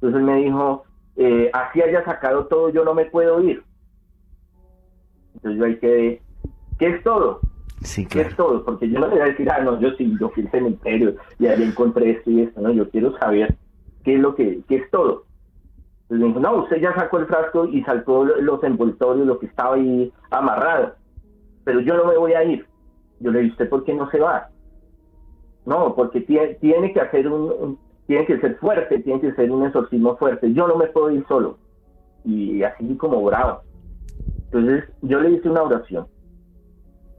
Entonces me dijo, eh, así haya sacado todo, yo no me puedo ir. Entonces yo ahí quedé, ¿qué es todo? Sí, ¿Qué es todo? Porque yo no voy a decir, ah, no, yo sí, yo fui al cementerio y ahí encontré esto y esto, no, yo quiero saber qué es lo que, qué es todo. Entonces me dijo, no, usted ya sacó el frasco y saltó los envoltorios, lo que estaba ahí amarrado, pero yo no me voy a ir. Yo le dije, ¿usted por qué no se va? No, porque tiene, tiene que hacer un, tiene que ser fuerte, tiene que ser un exorcismo fuerte. Yo no me puedo ir solo. Y así como bravo. Entonces yo le hice una oración.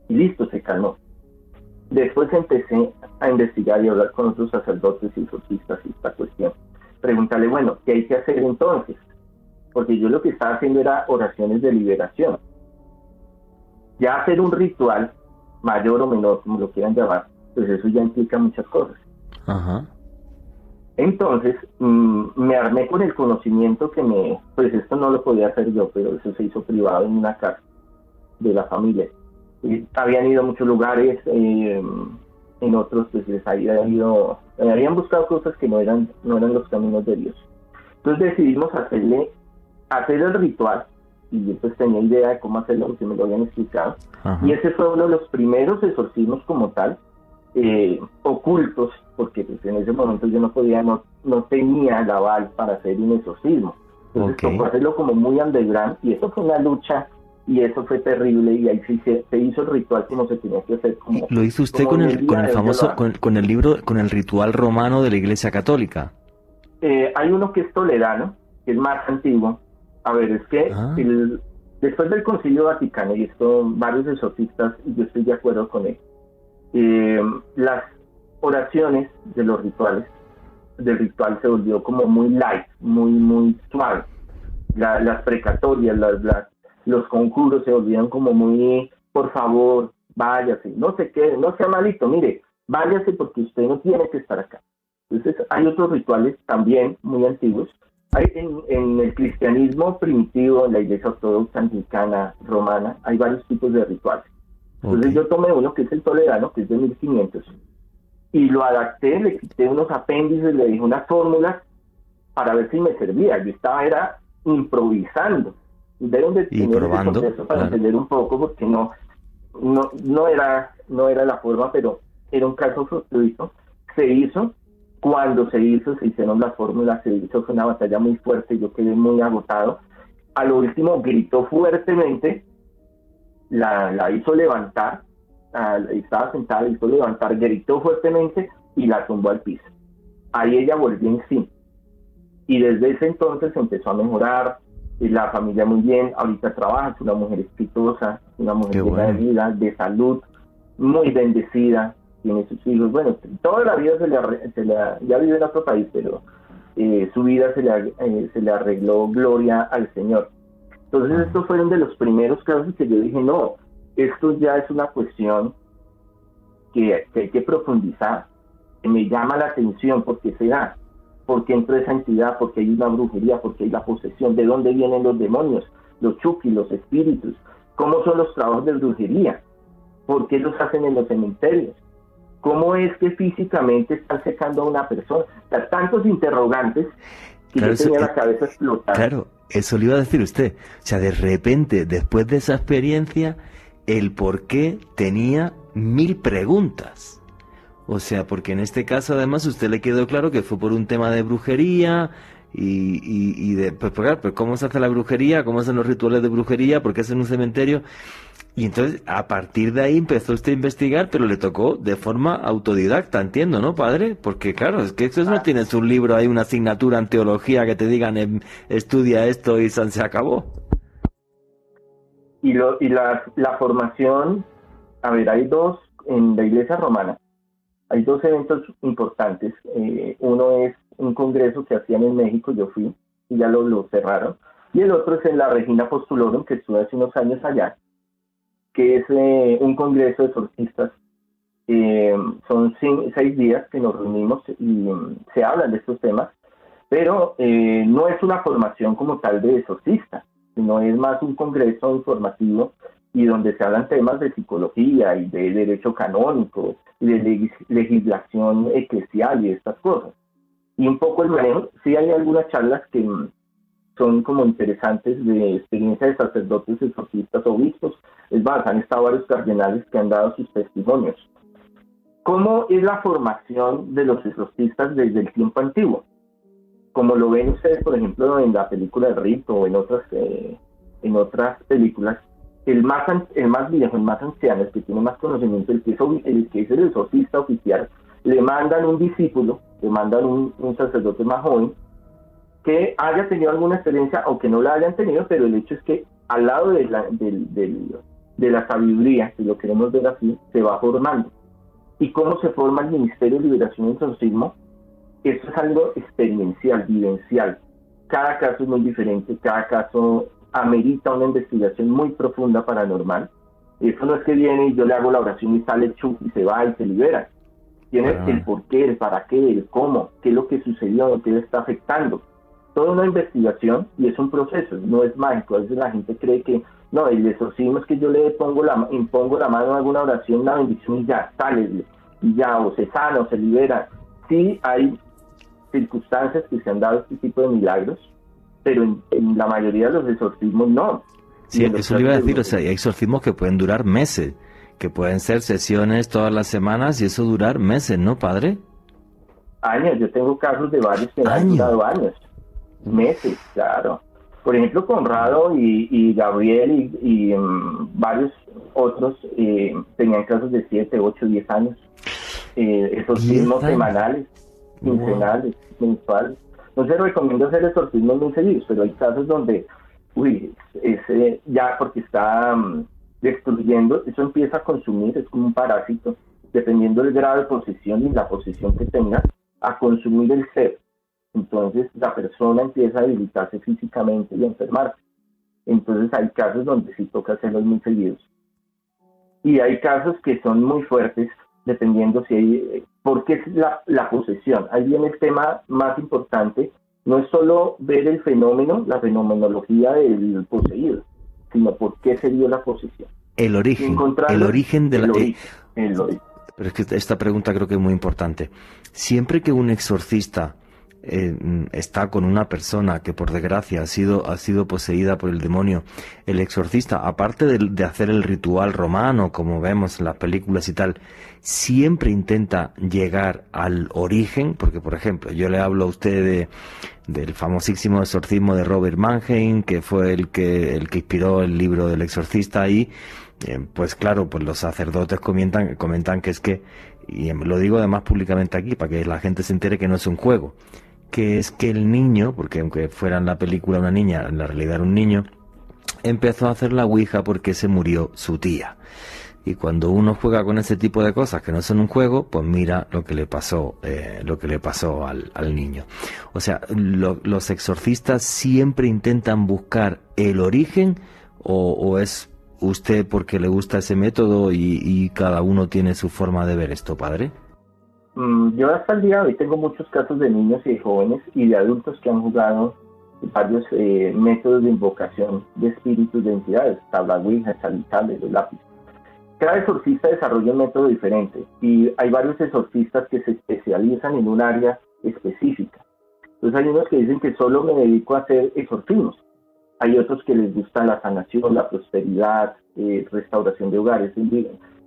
Y listo, se calmó. Después empecé a investigar y hablar con otros sacerdotes y exorcistas y esta cuestión. Preguntarle, bueno, ¿qué hay que hacer entonces? porque yo lo que estaba haciendo era oraciones de liberación. Ya hacer un ritual, mayor o menor, como lo quieran llamar, pues eso ya implica muchas cosas. Ajá. Entonces, mm, me armé con el conocimiento que me, pues esto no lo podía hacer yo, pero eso se hizo privado en una casa de la familia. Habían ido a muchos lugares, eh, en otros pues les había ido, habían buscado cosas que no eran, no eran los caminos de Dios. Entonces decidimos hacerle, hacer el ritual, y yo pues tenía idea de cómo hacerlo, porque me lo habían explicado. Ajá. Y ese fue uno de los primeros exorcismos como tal, eh, ocultos, porque pues, en ese momento yo no podía, no, no tenía el aval para hacer un exorcismo. Entonces Ok. tocó hacerlo como muy underground y eso fue una lucha y eso fue terrible y ahí sí se, se hizo el ritual como se tenía que hacer. Como, Lo hizo usted con el, con el famoso, con, con el libro, con el ritual romano de la Iglesia Católica. Eh, hay uno que es toledano, que es más antiguo. A ver, es que Ah. el- después del Concilio Vaticano, y esto varios exorcistas, y yo estoy de acuerdo con él, eh, las oraciones de los rituales, del ritual se volvió como muy light, muy, muy suave. La- las precatorias, las, las- los conjuros se volvieron como muy, por favor, váyase, no sé qué, no sea malito, mire, váyase porque usted no tiene que estar acá. Entonces hay otros rituales también muy antiguos. Hay en, en el cristianismo primitivo, en la iglesia ortodoxa, anglicana, romana, hay varios tipos de rituales. Entonces Ok. yo tomé uno que es el toledano, que es de 1500, y lo adapté, le quité unos apéndices, le dije unas fórmulas para ver si me servía. Yo estaba era improvisando. De tener ese probando, contexto para claro. entender un poco, porque no, no, no era, no era la forma, pero era un caso fortuito. Se hizo, cuando se hizo, se hicieron las fórmulas, se hizo, fue una batalla muy fuerte, yo quedé muy agotado. A lo último gritó fuertemente, la, la hizo levantar, ah, estaba sentada, la hizo levantar, gritó fuertemente y la tumbó al piso. Ahí ella volvió en sí. Y desde ese entonces empezó a mejorar, y la familia muy bien, ahorita trabaja, es una mujer exitosa, una mujer llena de bueno. vida, de salud, muy bendecida, tiene sus hijos, bueno, toda la vida se le, se le ya vive en otro país, pero eh, su vida se le, eh, se le arregló gloria al Señor. Entonces estos fueron de los primeros casos que yo dije, no, esto ya es una cuestión que, que hay que profundizar, que me llama la atención, porque se da, porque entró esa entidad, porque hay una brujería, porque hay la posesión, de dónde vienen los demonios, los chukis, los espíritus, cómo son los trabajos de brujería, por qué los hacen en los cementerios, cómo es que físicamente están secando a una persona, o sea, tantos interrogantes que Claro, yo tenía la cabeza explotada. Claro, eso le iba a decir usted. O sea, de repente, después de esa experiencia, el por qué tenía mil preguntas. O sea, porque en este caso además usted le quedó claro que fue por un tema de brujería y, y, y de, pues, pues, pues cómo se hace la brujería, cómo hacen los rituales de brujería, por qué es en un cementerio. Y entonces, a partir de ahí empezó usted a investigar, pero le tocó de forma autodidacta, entiendo, ¿no, padre? Porque claro, es que eso no tienes un libro, hay una asignatura en teología que te digan, em, estudia esto y se acabó. Y, lo, y la, la formación, a ver, hay dos, en la iglesia romana, hay dos eventos importantes. Eh, uno es un congreso que hacían en México, yo fui, y ya lo, lo cerraron. Y el otro es en la Regina Postulorum, que estuve hace unos años allá, que es eh, un congreso de exorcistas. Eh, son cin- seis días que nos reunimos y mm, se hablan de estos temas, pero eh, no es una formación como tal de exorcista, sino es más un congreso informativo y donde se hablan temas de psicología y de derecho canónico y de legis- legislación eclesial y estas cosas. Y un poco el manejo, sí hay algunas charlas que mm, son como interesantes de experiencia de sacerdotes, exorcistas, obispos. Es más, han estado varios cardenales que han dado sus testimonios. ¿Cómo es la formación de los exorcistas desde el tiempo antiguo? Como lo ven ustedes, por ejemplo, en la película de Rito o en otras, eh, en otras películas, el más, el más viejo, el más anciano, el que tiene más conocimiento, el que es, el, que es el exorcista oficial, le mandan un discípulo, le mandan un, un sacerdote más joven, que haya tenido alguna experiencia o que no la hayan tenido, pero el hecho es que al lado de la, del- del- de la sabiduría, si lo queremos ver así, se va formando. ¿Y cómo se forma el Ministerio de Liberación y Exorcismo? Eso es algo experiencial, vivencial. cada caso es muy diferente, cada caso amerita una investigación muy profunda paranormal. Eso no es que viene y yo le hago la oración y sale chup y se va y se libera. Tiene el por qué, el para qué, el cómo, qué es lo que sucedió, qué le está afectando. Toda una investigación y es un proceso, no es mágico. A veces la gente cree que no, el exorcismo es que yo le pongo la, impongo la mano en alguna oración, una bendición y ya, sale, y ya, o se sana, o se libera. Sí hay circunstancias que se han dado este tipo de milagros, pero en, la mayoría de los exorcismos no. Sí, eso le iba a decir, o sea, hay exorcismos que pueden durar meses, que pueden ser sesiones todas las semanas y eso durar meses, ¿no, padre? Años, yo tengo casos de varios que han durado años, meses, claro. Por ejemplo, Conrado y, Gabriel y, mm, varios otros eh, tenían casos de 7, 8, 10 años. Eh, exorcismos semanales, quincenales, mensuales. No se recomienda hacer exorcismos muy seguidos, pero hay casos donde, uy, ese, ya porque está mm, destruyendo, eso empieza a consumir, es como un parásito, dependiendo del grado de posesión y la posición que tenga, a consumir el ser. Entonces la persona empieza a debilitarse físicamente y a enfermarse. Entonces hay casos donde sí toca hacerlos muy seguidos. Y hay casos que son muy fuertes, dependiendo si hay, eh, porque es la, la posesión. Ahí viene el tema más importante, no es solo ver el fenómeno, la fenomenología del poseído, sino por qué se dio la posesión. El origen, el origen de la... Eh, el origen. Pero es que esta pregunta creo que es muy importante. Siempre que un exorcista eh, está con una persona que por desgracia ha sido, ha sido poseída por el demonio, el exorcista, aparte de, hacer el ritual romano, como vemos en las películas y tal, siempre intenta llegar al origen, porque por ejemplo, yo le hablo a usted de, del famosísimo exorcismo de Robert Mannheim, que fue el que, el que inspiró el libro del exorcista y eh, pues claro, pues los sacerdotes comentan, comentan que es que, y lo digo además públicamente aquí, para que la gente se entere que no es un juego, que es que el niño, porque aunque fuera en la película una niña, en la realidad era un niño, empezó a hacer la Ouija porque se murió su tía. Y cuando uno juega con ese tipo de cosas que no son un juego, pues mira lo que le pasó, eh, lo que le pasó al, niño. O sea, los exorcistas siempre intentan buscar el origen o, es usted porque le gusta ese método y cada uno tiene su forma de ver esto, padre. Mm, yo hasta el día de hoy tengo muchos casos de niños y de jóvenes y de adultos que han jugado varios eh, métodos de invocación de espíritus de entidades, tabla ouija, salitales, los lápices. Cada exorcista desarrolla un método diferente y hay varios exorcistas que se especializan en un área específica. Entonces hay unos que dicen que solo me dedico a hacer exorcismos. Hay otros que les gusta la sanación, la prosperidad, eh, restauración de hogares,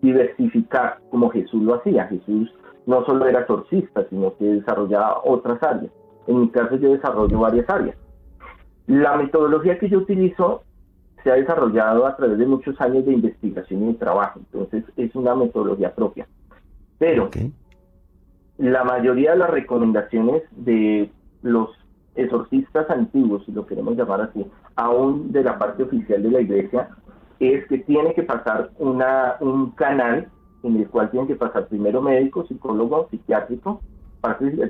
diversificar como Jesús lo hacía. Jesús no solo era exorcista, sino que desarrollaba otras áreas. En mi caso yo desarrollo varias áreas. La metodología que yo utilizo se ha desarrollado a través de muchos años de investigación y de trabajo, entonces es una metodología propia. Pero la mayoría de las recomendaciones de los exorcistas antiguos, si lo queremos llamar así, aún de la parte oficial de la iglesia, es que tiene que pasar una, un canal en el cual tienen que pasar primero médico, psicólogo, psiquiátrico,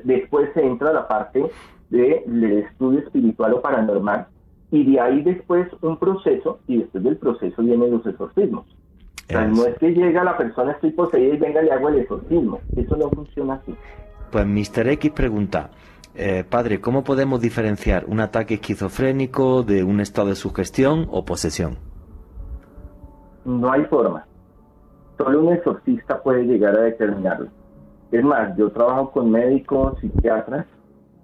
después se entra la parte del estudio espiritual o paranormal, y de ahí después un proceso, y después del proceso vienen los exorcismos. O sea, no es que llega la persona, estoy poseída y venga le hago el exorcismo. Eso no funciona así. Pues Mr. X pregunta, eh, padre, ¿cómo podemos diferenciar un ataque esquizofrénico de un estado de sugestión o posesión? No hay forma. Solo un exorcista puede llegar a determinarlo. Es más, yo trabajo con médicos, psiquiatras.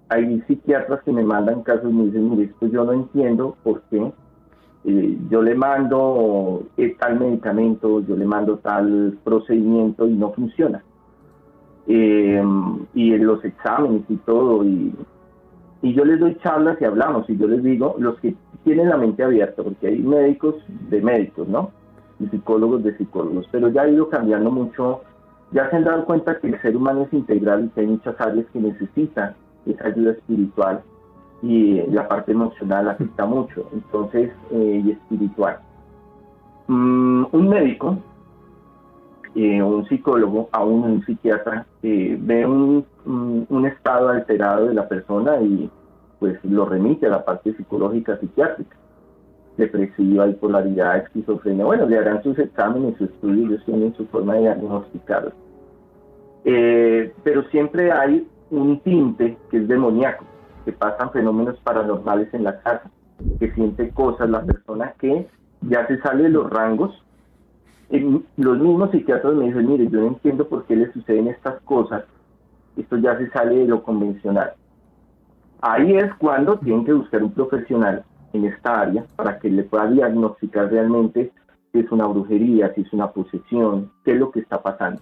Hay psiquiatras que me mandan casos y me dicen, mire, esto yo no entiendo por qué. Eh, yo le mando eh, tal medicamento, yo le mando tal procedimiento y no funciona. Eh, y en los exámenes y todo, y, y yo les doy charlas y hablamos, y yo les digo, los que tienen la mente abierta, porque hay médicos de médicos, ¿no? Psicólogos de psicólogos, pero ya ha ido cambiando mucho, ya se han dado cuenta que el ser humano es integral y que hay muchas áreas que necesitan esa ayuda espiritual y la parte emocional afecta mucho, entonces, eh, y espiritual. Mm, un médico, eh, un psicólogo, aún un psiquiatra, eh, ve un, un, estado alterado de la persona y, pues lo remite a la parte psicológica psiquiátrica, depresiva, bipolaridad, esquizofrenia. Bueno, le harán sus exámenes, sus estudios, ellos tienen su forma de diagnosticarlo. Eh, pero siempre hay un tinte que es demoníaco, que pasan fenómenos paranormales en la casa, que siente cosas la persona que ya se sale de los rangos. los mismos psiquiatras me dicen, mire, yo no entiendo por qué le suceden estas cosas, esto ya se sale de lo convencional. Ahí es cuando tienen que buscar un profesional en esta área para que le pueda diagnosticar realmente si es una brujería, si es una posesión, qué es lo que está pasando.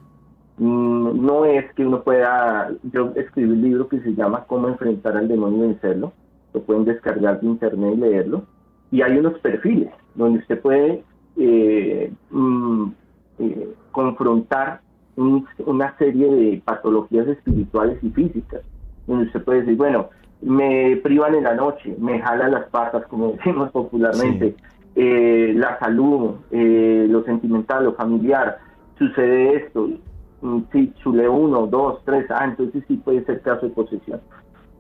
Mm, no es que uno pueda, yo escribí un libro que se llama Cómo enfrentar al demonio y vencerlo, lo pueden descargar de internet y leerlo, y hay unos perfiles donde usted puede eh, mm, eh, confrontar una serie de patologías espirituales y físicas, donde usted puede decir, bueno, me privan en la noche, me jalan las patas, como *laughs* decimos popularmente, eh, la salud, lo sentimental, lo familiar, sucede esto, mm, si chule uno, dos, tres, ah, entonces sí puede ser caso de posesión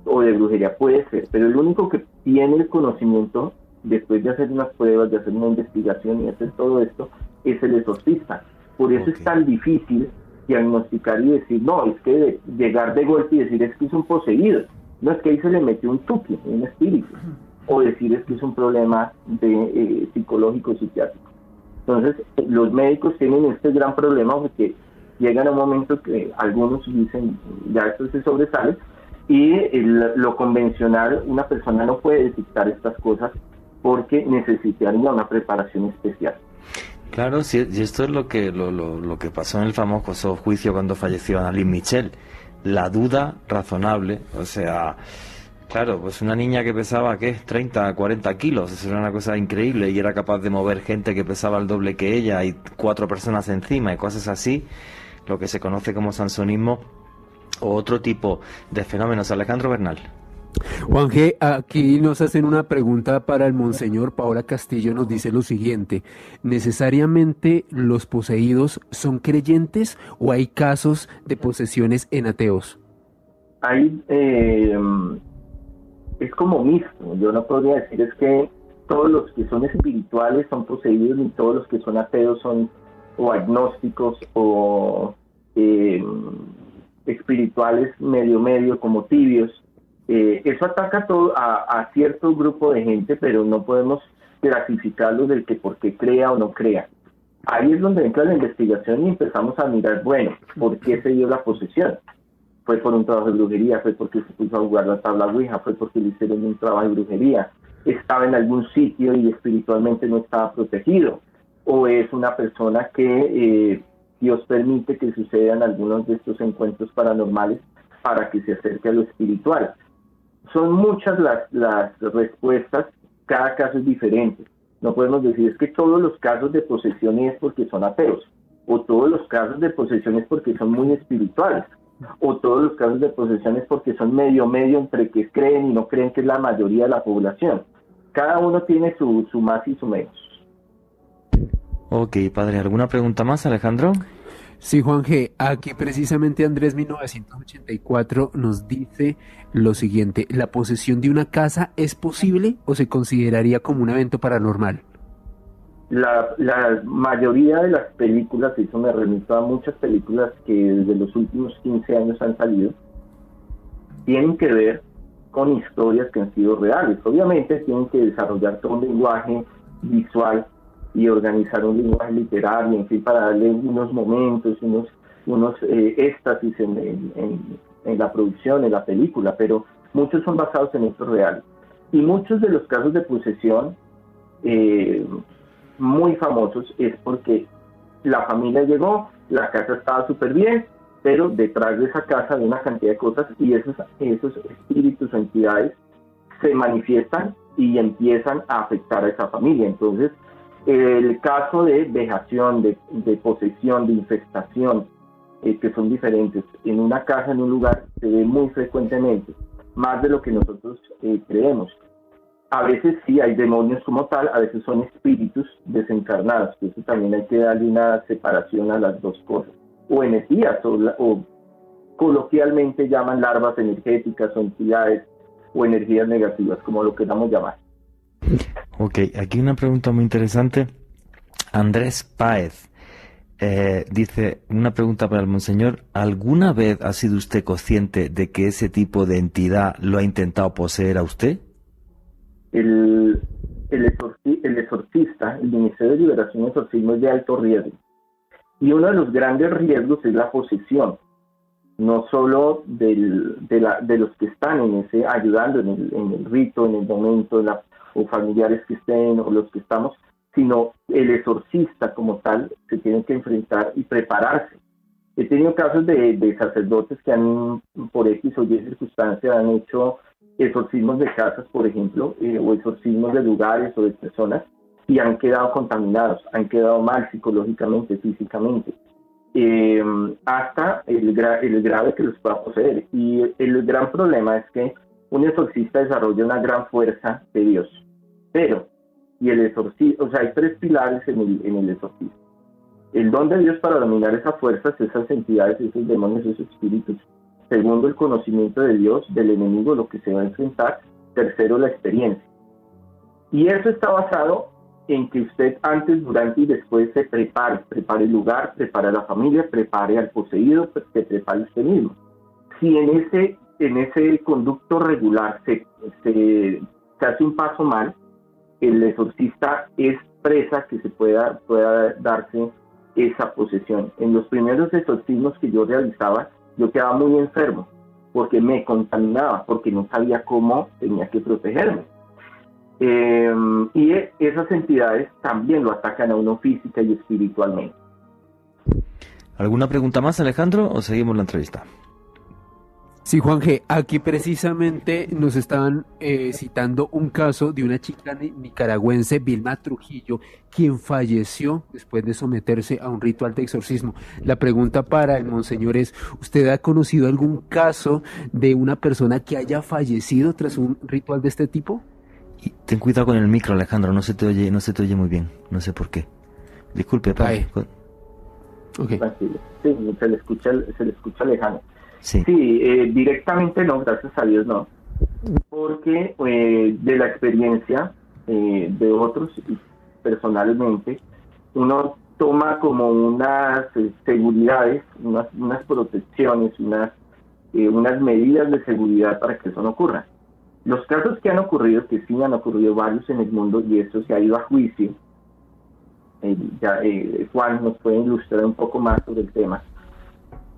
o de brujería, puede ser, pero el único que tiene el conocimiento después de hacer unas pruebas, de hacer una investigación y hacer todo esto, es el exorcista. Por eso es tan difícil diagnosticar y decir, no, es que llegar de golpe y decir es que es un poseído, no es que ahí se le metió un tuque, un espíritu, o decir es que es un problema de, eh, psicológico psiquiátrico. Entonces, los médicos tienen este gran problema porque llegan a un momento que algunos dicen, ya esto se sobresale, y lo convencional, una persona no puede detectar estas cosas porque necesitaría una preparación especial. Claro, y esto es lo que, lo, lo, que pasó en el famoso juicio cuando falleció Annalise Michel. La duda razonable, o sea, claro, pues una niña que pesaba, ¿qué? 30, 40 kilos, eso era una cosa increíble y era capaz de mover gente que pesaba el doble que ella y cuatro personas encima y cosas así, lo que se conoce como sansonismo o otro tipo de fenómenos. Alejandro Bernal. Juan G, aquí nos hacen una pregunta para el Monseñor. Paola Castillo nos dice lo siguiente: ¿necesariamente los poseídos son creyentes o hay casos de posesiones en ateos? Hay, eh, es como mixto. Yo no podría decir es que todos los que son espirituales son poseídos ni todos los que son ateos son o agnósticos o eh, espirituales medio medio como tibios eh, eso ataca todo a, cierto grupo de gente, pero no podemos clasificarlo del que por qué crea o no crea. Ahí es donde entra la investigación y empezamos a mirar, bueno, ¿por qué se dio la posesión? Fue por un trabajo de brujería, fue porque se puso a jugar la tabla Ouija, fue porque le hicieron un trabajo de brujería, estaba en algún sitio y espiritualmente no estaba protegido, o es una persona que eh, Dios permite que sucedan algunos de estos encuentros paranormales para que se acerque a lo espiritual son muchas las, las respuestas, cada caso es diferente. No podemos decir es que todos los casos de posesión es porque son ateos, o todos los casos de posesión es porque son muy espirituales, o todos los casos de posesión es porque son medio medio entre que creen y no creen que es la mayoría de la población. Cada uno tiene su, su más y su menos. Ok, padre, ¿alguna pregunta más, Alejandro? Sí, Juan G. Aquí precisamente Andrés 1984 nos dice lo siguiente, ¿la posesión de una casa es posible o se consideraría como un evento paranormal? La, mayoría de las películas, y eso me remito a muchas películas que desde los últimos 15 años han salido, tienen que ver con historias que han sido reales. Obviamente tienen que desarrollar todo un lenguaje visual y organizar un lenguaje literario, en fin, para darle unos momentos, unos, unos eh, éxtasis en, en, la producción, en la película, pero muchos son basados en hechos reales. Y muchos de los casos de posesión eh, muy famosos es porque la familia llegó, la casa estaba súper bien, pero detrás de esa casa hay una cantidad de cosas y esos, esos espíritus o entidades se manifiestan y empiezan a afectar a esa familia. Entonces, el caso de vejación, de, posesión, de infestación, eh, que son diferentes en una casa, en un lugar, se ve muy frecuentemente, más de lo que nosotros eh, creemos. A veces sí hay demonios como tal, a veces son espíritus desencarnados, que eso también hay que darle una separación a las dos cosas. O energías, o, o coloquialmente llaman larvas energéticas o entidades o energías negativas, como lo queramos llamar. Ok, aquí una pregunta muy interesante. Andrés Páez eh, dice, una pregunta para el monseñor, ¿alguna vez ha sido usted consciente de que ese tipo de entidad lo ha intentado poseer a usted? El, el, exorcista, el Ministerio de Liberación y Exorcismo es de alto riesgo. Y uno de los grandes riesgos es la posesión, no solo de, los que están en ese, ayudando en el, en el rito, en el momento, la, o familiares que estén, o los que estamos, sino el exorcista como tal se tiene que enfrentar y prepararse. He tenido casos de, sacerdotes que han, por X o Y circunstancia, han hecho exorcismos de casas, por ejemplo, eh, o exorcismos de lugares o de personas, y han quedado contaminados, han quedado mal psicológicamente, físicamente, eh, hasta el, el grave que los pueda poseer. Y el gran problema es que un exorcista desarrolla una gran fuerza de Dios, pero y el exorcismo, o sea, hay tres pilares en el, en el exorcismo. El don de Dios para dominar esas fuerzas, esas entidades, esos demonios, esos espíritus. Segundo, el conocimiento de Dios, del enemigo, lo que se va a enfrentar. Tercero, la experiencia. Y eso está basado en que usted antes, durante y después se prepare, prepare el lugar, prepare la familia, prepare al poseído, se prepare usted mismo. Si en ese, en ese conducto regular se, se, se hace un paso mal, el exorcista expresa que se pueda, pueda darse esa posesión. En los primeros exorcismos que yo realizaba, yo quedaba muy enfermo porque me contaminaba, porque no sabía cómo tenía que protegerme. Eh, y esas entidades también lo atacan a uno física y espiritualmente. ¿Alguna pregunta más, Alejandro, o seguimos la entrevista? Sí, Juan G., aquí precisamente nos estaban eh, citando un caso de una chica nicaragüense, Vilma Trujillo, quien falleció después de someterse a un ritual de exorcismo. La pregunta para el monseñor es, ¿usted ha conocido algún caso de una persona que haya fallecido tras un ritual de este tipo? Y ten cuidado con el micro, Alejandro, no se te oye, no se te oye muy bien, no sé por qué. Disculpe, padre. Okay. Sí, se le escucha, se le escucha lejano. Sí, eh, directamente no, gracias a Dios no, porque eh, de la experiencia eh, de otros personalmente, uno toma como unas seguridades, unas, unas protecciones, unas, unas medidas de seguridad para que eso no ocurra. Los casos que han ocurrido, que sí han ocurrido varios en el mundo y eso se ha ido a juicio, ya, Juan nos puede ilustrar un poco más sobre el tema,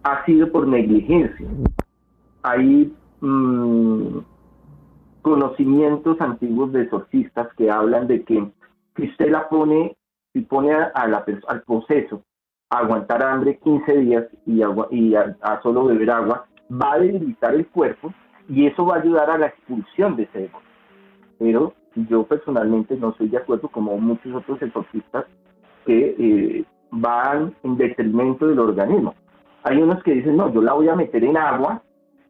ha sido por negligencia. Hay mm, conocimientos antiguos de exorcistas que hablan de que si usted la pone, si pone a, la, al proceso a aguantar hambre 15 días y, y a, solo beber agua, va a debilitar el cuerpo y eso va a ayudar a la expulsión de ese ego. Pero yo personalmente no estoy de acuerdo, como muchos otros exorcistas, que eh, van en detrimento del organismo. Hay unos que dicen, no, yo la voy a meter en agua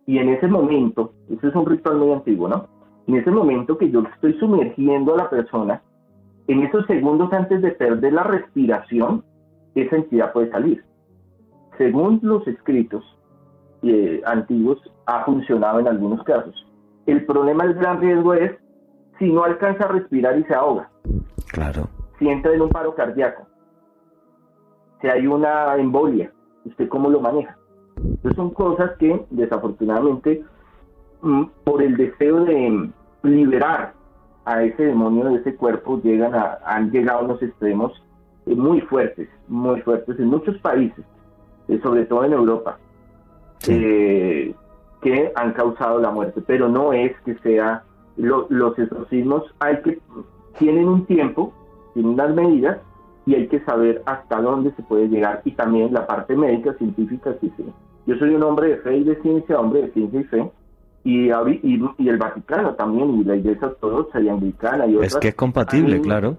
y en ese momento, eso es un ritual muy antiguo, ¿no? En ese momento que yo estoy sumergiendo a la persona, en esos segundos antes de perder la respiración, esa entidad puede salir. Según los escritos eh, antiguos, ha funcionado en algunos casos. El problema, el gran riesgo es si no alcanza a respirar y se ahoga. Claro. Si entra en un paro cardíaco. Si hay una embolia ¿Usted cómo lo maneja? Entonces son cosas que desafortunadamente mm, por el deseo de liberar a ese demonio de ese cuerpo llegan a, han llegado a unos extremos eh, muy fuertes, muy fuertes en muchos países, eh, sobre todo en Europa, eh, que han causado la muerte. Pero no es que sea los exorcismos, hay que tienen un tiempo, tienen unas medidas y hay que saber hasta dónde se puede llegar y también la parte médica, científica, sí, sí. Yo soy un hombre de fe y de ciencia, hombre de ciencia y fe, y, y, el Vaticano también, y la Iglesia Ortodoxa y Anglicana y otras. Es que es compatible, claro.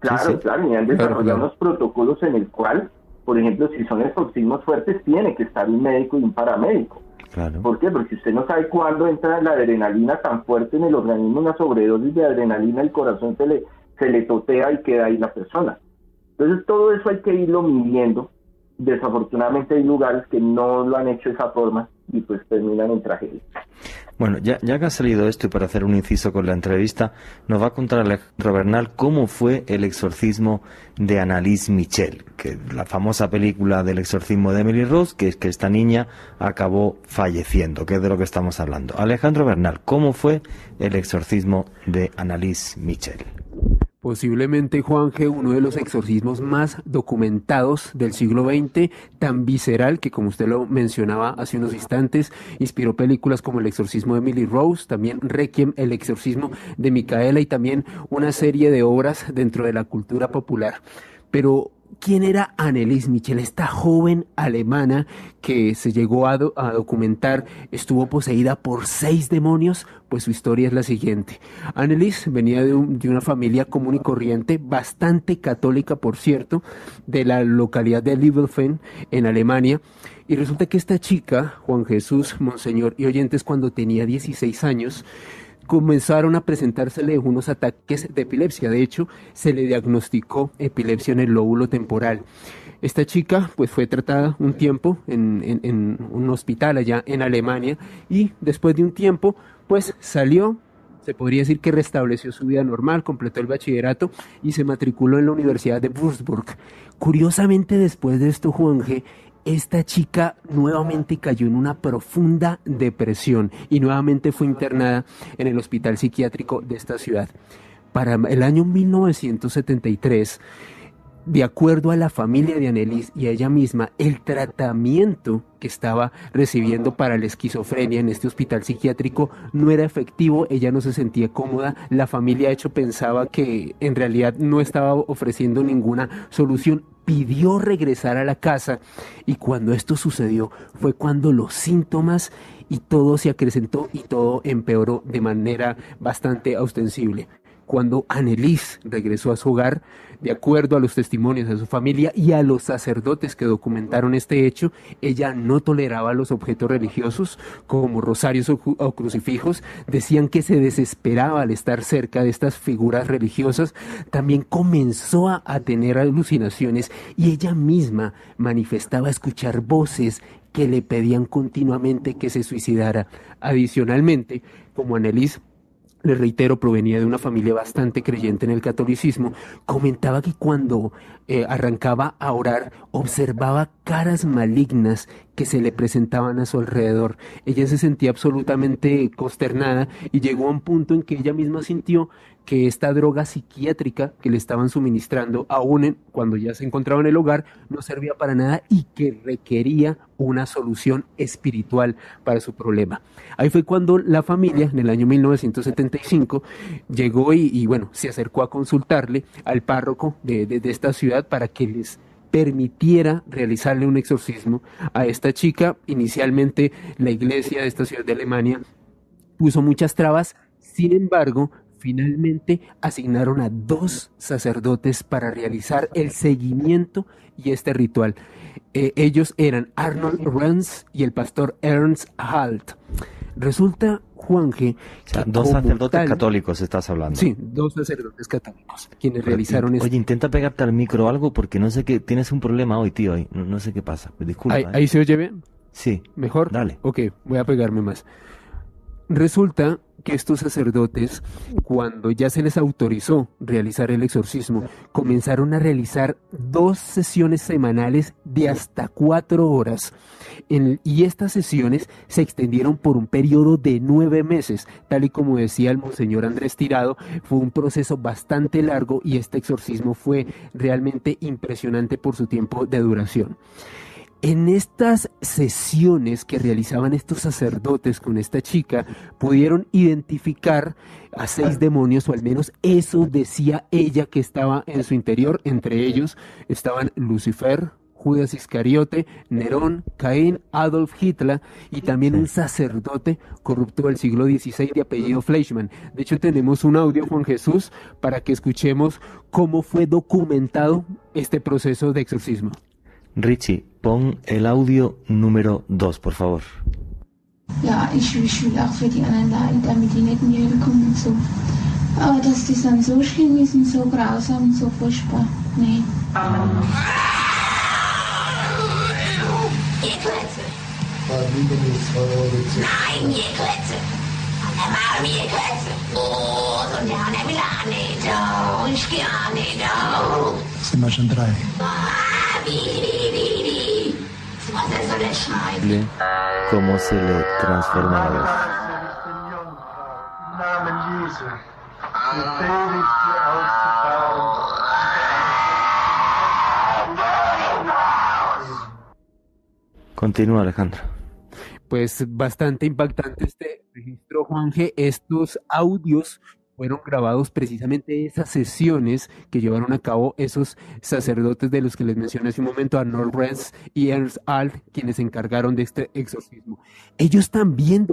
Claro, claro, y han desarrollado unos protocolos en el cual, por ejemplo, si son exorcismos fuertes, tiene que estar un médico y un paramédico. Claro. ¿Por qué? Porque usted no sabe cuándo entra la adrenalina tan fuerte en el organismo, una sobredosis de adrenalina, el corazón se le, se le totea y queda ahí la persona. Entonces todo eso hay que irlo midiendo. Desafortunadamente hay lugares que no lo han hecho de esa forma y pues terminan en tragedia. Bueno, ya, ya que ha salido esto y para hacer un inciso con la entrevista, nos va a contar Alejandro Bernal cómo fue el exorcismo de Annalise Michel, que la famosa película del exorcismo de Emily Rose, que es que esta niña acabó falleciendo, que es de lo que estamos hablando. Alejandro Bernal, ¿cómo fue el exorcismo de Annalise Michel? Posiblemente, Juan G., uno de los exorcismos más documentados del siglo XX, tan visceral que, como usted lo mencionaba hace unos instantes, inspiró películas como El exorcismo de Emily Rose, también Requiem, El exorcismo de Micaela y también una serie de obras dentro de la cultura popular. Pero quién era Annelies Michel, esta joven alemana que se llegó a, documentar, estuvo poseída por seis demonios, pues su historia es la siguiente. Annelies venía de, una familia común y corriente, bastante católica, por cierto, de la localidad de Liebelfen, en Alemania. Y resulta que esta chica, Juan Jesús, Monseñor y oyentes, cuando tenía 16 años, comenzaron a presentársele unos ataques de epilepsia. De hecho, se le diagnosticó epilepsia en el lóbulo temporal. Esta chica pues fue tratada un tiempo en, en, un hospital allá en Alemania y después de un tiempo pues salió, se podría decir que restableció su vida normal, completó el bachillerato y se matriculó en la Universidad de Würzburg. Curiosamente después de esto Juan G esta chica nuevamente cayó en una profunda depresión y nuevamente fue internada en el hospital psiquiátrico de esta ciudad. Para el año 1973, de acuerdo a la familia de Annelies y a ella misma, el tratamiento que estaba recibiendo para la esquizofrenia en este hospital psiquiátrico no era efectivo, ella no se sentía cómoda, la familia de hecho pensaba que en realidad no estaba ofreciendo ninguna solución pidió regresar a la casa y cuando esto sucedió fue cuando los síntomas y todo se acrecentó y todo empeoró de manera bastante ostensible. Cuando Annelies regresó a su hogar, de acuerdo a los testimonios de su familia y a los sacerdotes que documentaron este hecho, ella no toleraba los objetos religiosos como rosarios o, crucifijos, decían que se desesperaba al estar cerca de estas figuras religiosas, también comenzó a, a tener alucinaciones y ella misma manifestaba escuchar voces que le pedían continuamente que se suicidara. Adicionalmente, como Annelies le reitero, provenía de una familia bastante creyente en el catolicismo, comentaba que cuando eh, arrancaba a orar observaba caras malignas que se le presentaban a su alrededor. Ella se sentía absolutamente consternada y llegó a un punto en que ella misma sintió que esta droga psiquiátrica que le estaban suministrando, aún cuando ya se encontraba en el hogar, no servía para nada y que requería una solución espiritual para su problema. Ahí fue cuando la familia, en el año 1975, llegó y, bueno, se acercó a consultarle al párroco de esta ciudad para que les permitiera realizarle un exorcismo a esta chica. Inicialmente la iglesia de esta ciudad de Alemania puso muchas trabas, sin embargo, finalmente asignaron a dos sacerdotes para realizar el seguimiento y este ritual. Eh, ellos eran Arnold Rans y el pastor Ernst Halt. Resulta, Juan G. dos sacerdotes católicos estás hablando. Sí, dos sacerdotes católicos quienes realizaron esto. Oye, intenta pegarte al micro algo porque no sé qué. Tienes un problema hoy, tío. no, sé qué pasa. Disculpa. ¿Ahí, ¿Ahí, se oye bien? Sí. ¿Mejor? Dale. Ok, voy a pegarme más. Resulta que estos sacerdotes, cuando ya se les autorizó realizar el exorcismo, comenzaron a realizar dos sesiones semanales de hasta cuatro horas. y estas sesiones se extendieron por un periodo de nueve meses, tal y como decía el monseñor Andrés Tirado, fue un proceso bastante largo y este exorcismo fue realmente impresionante por su tiempo de duración. En estas sesiones que realizaban estos sacerdotes con esta chica, pudieron identificar a seis demonios, o al menos eso decía ella que estaba en su interior. Entre ellos estaban Lucifer, Judas Iscariote, Nerón, Caín, Adolf Hitler y también un sacerdote corrupto del siglo XVI de apellido Fleischmann. De hecho, tenemos un audio, Juan Jesús, para que escuchemos cómo fue documentado este proceso de exorcismo. Richie, pon el audio número 2, por favor. Ja, ich, ich will auch für die anderen leiden, damit die nicht mehr kommen und so. Aber dass die dann so schlimm ist und so grausam und so furchtbar, nee. Amen. Nein, ich geh nicht. Sind wir schon drei? Befehle ich dir auszufahren. Continúa, Alejandro. Pues bastante impactante este registro, Juanje. Estos audios fueron grabados precisamente esas sesiones que llevaron a cabo esos sacerdotes de los que les mencioné hace un momento, Arnold Renz y Ernst Alt, quienes se encargaron de este exorcismo. Ellos también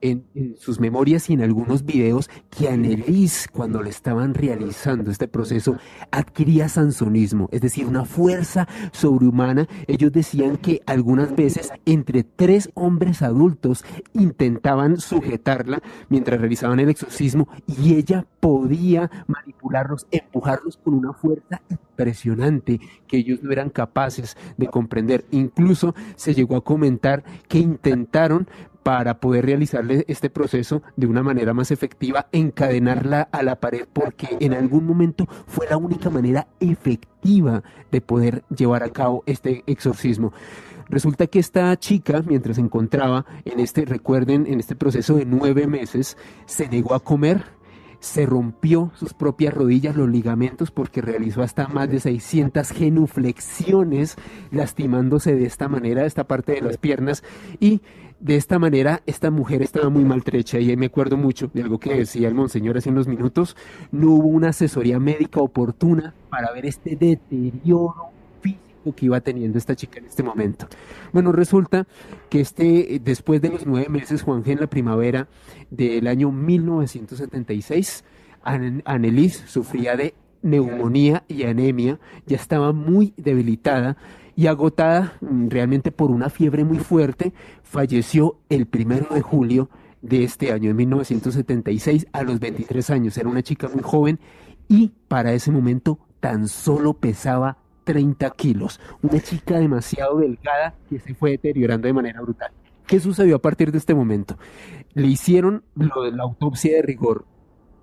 en sus memorias y en algunos videos que Annelies, cuando le estaban realizando este proceso, adquiría sansonismo, es decir, una fuerza sobrehumana. Ellos decían que algunas veces entre tres hombres adultos intentaban sujetarla mientras realizaban el exorcismo y ella podía manipularlos, empujarlos con una fuerza impresionante que ellos no eran capaces de comprender. Incluso se llegó a comentar que intentaron para poder realizarle este proceso de una manera más efectiva, encadenarla a la pared, porque en algún momento fue la única manera efectiva de poder llevar a cabo este exorcismo. Resulta que esta chica, mientras se encontraba en este, recuerden, en este proceso de nueve meses, se negó a comer, se rompió sus propias rodillas, los ligamentos, porque realizó hasta más de 600 genuflexiones, lastimándose de esta manera esta parte de las piernas y de esta manera esta mujer estaba muy maltrecha y me acuerdo mucho de algo que decía el monseñor hace unos minutos, no hubo una asesoría médica oportuna para ver este deterioro físico que iba teniendo esta chica en este momento. Bueno, resulta que este, después de los nueve meses, Juan en la primavera del año 1976, An sufría de neumonía y anemia, ya estaba muy debilitada y agotada mm, realmente por una fiebre muy fuerte, falleció el primero de julio de este año, en 1976, a los 23 años. Era una chica muy joven y para ese momento tan solo pesaba 30 kilos. Una chica demasiado delgada que se fue deteriorando de manera brutal. ¿Qué sucedió a partir de este momento? Le hicieron lo de la autopsia de rigor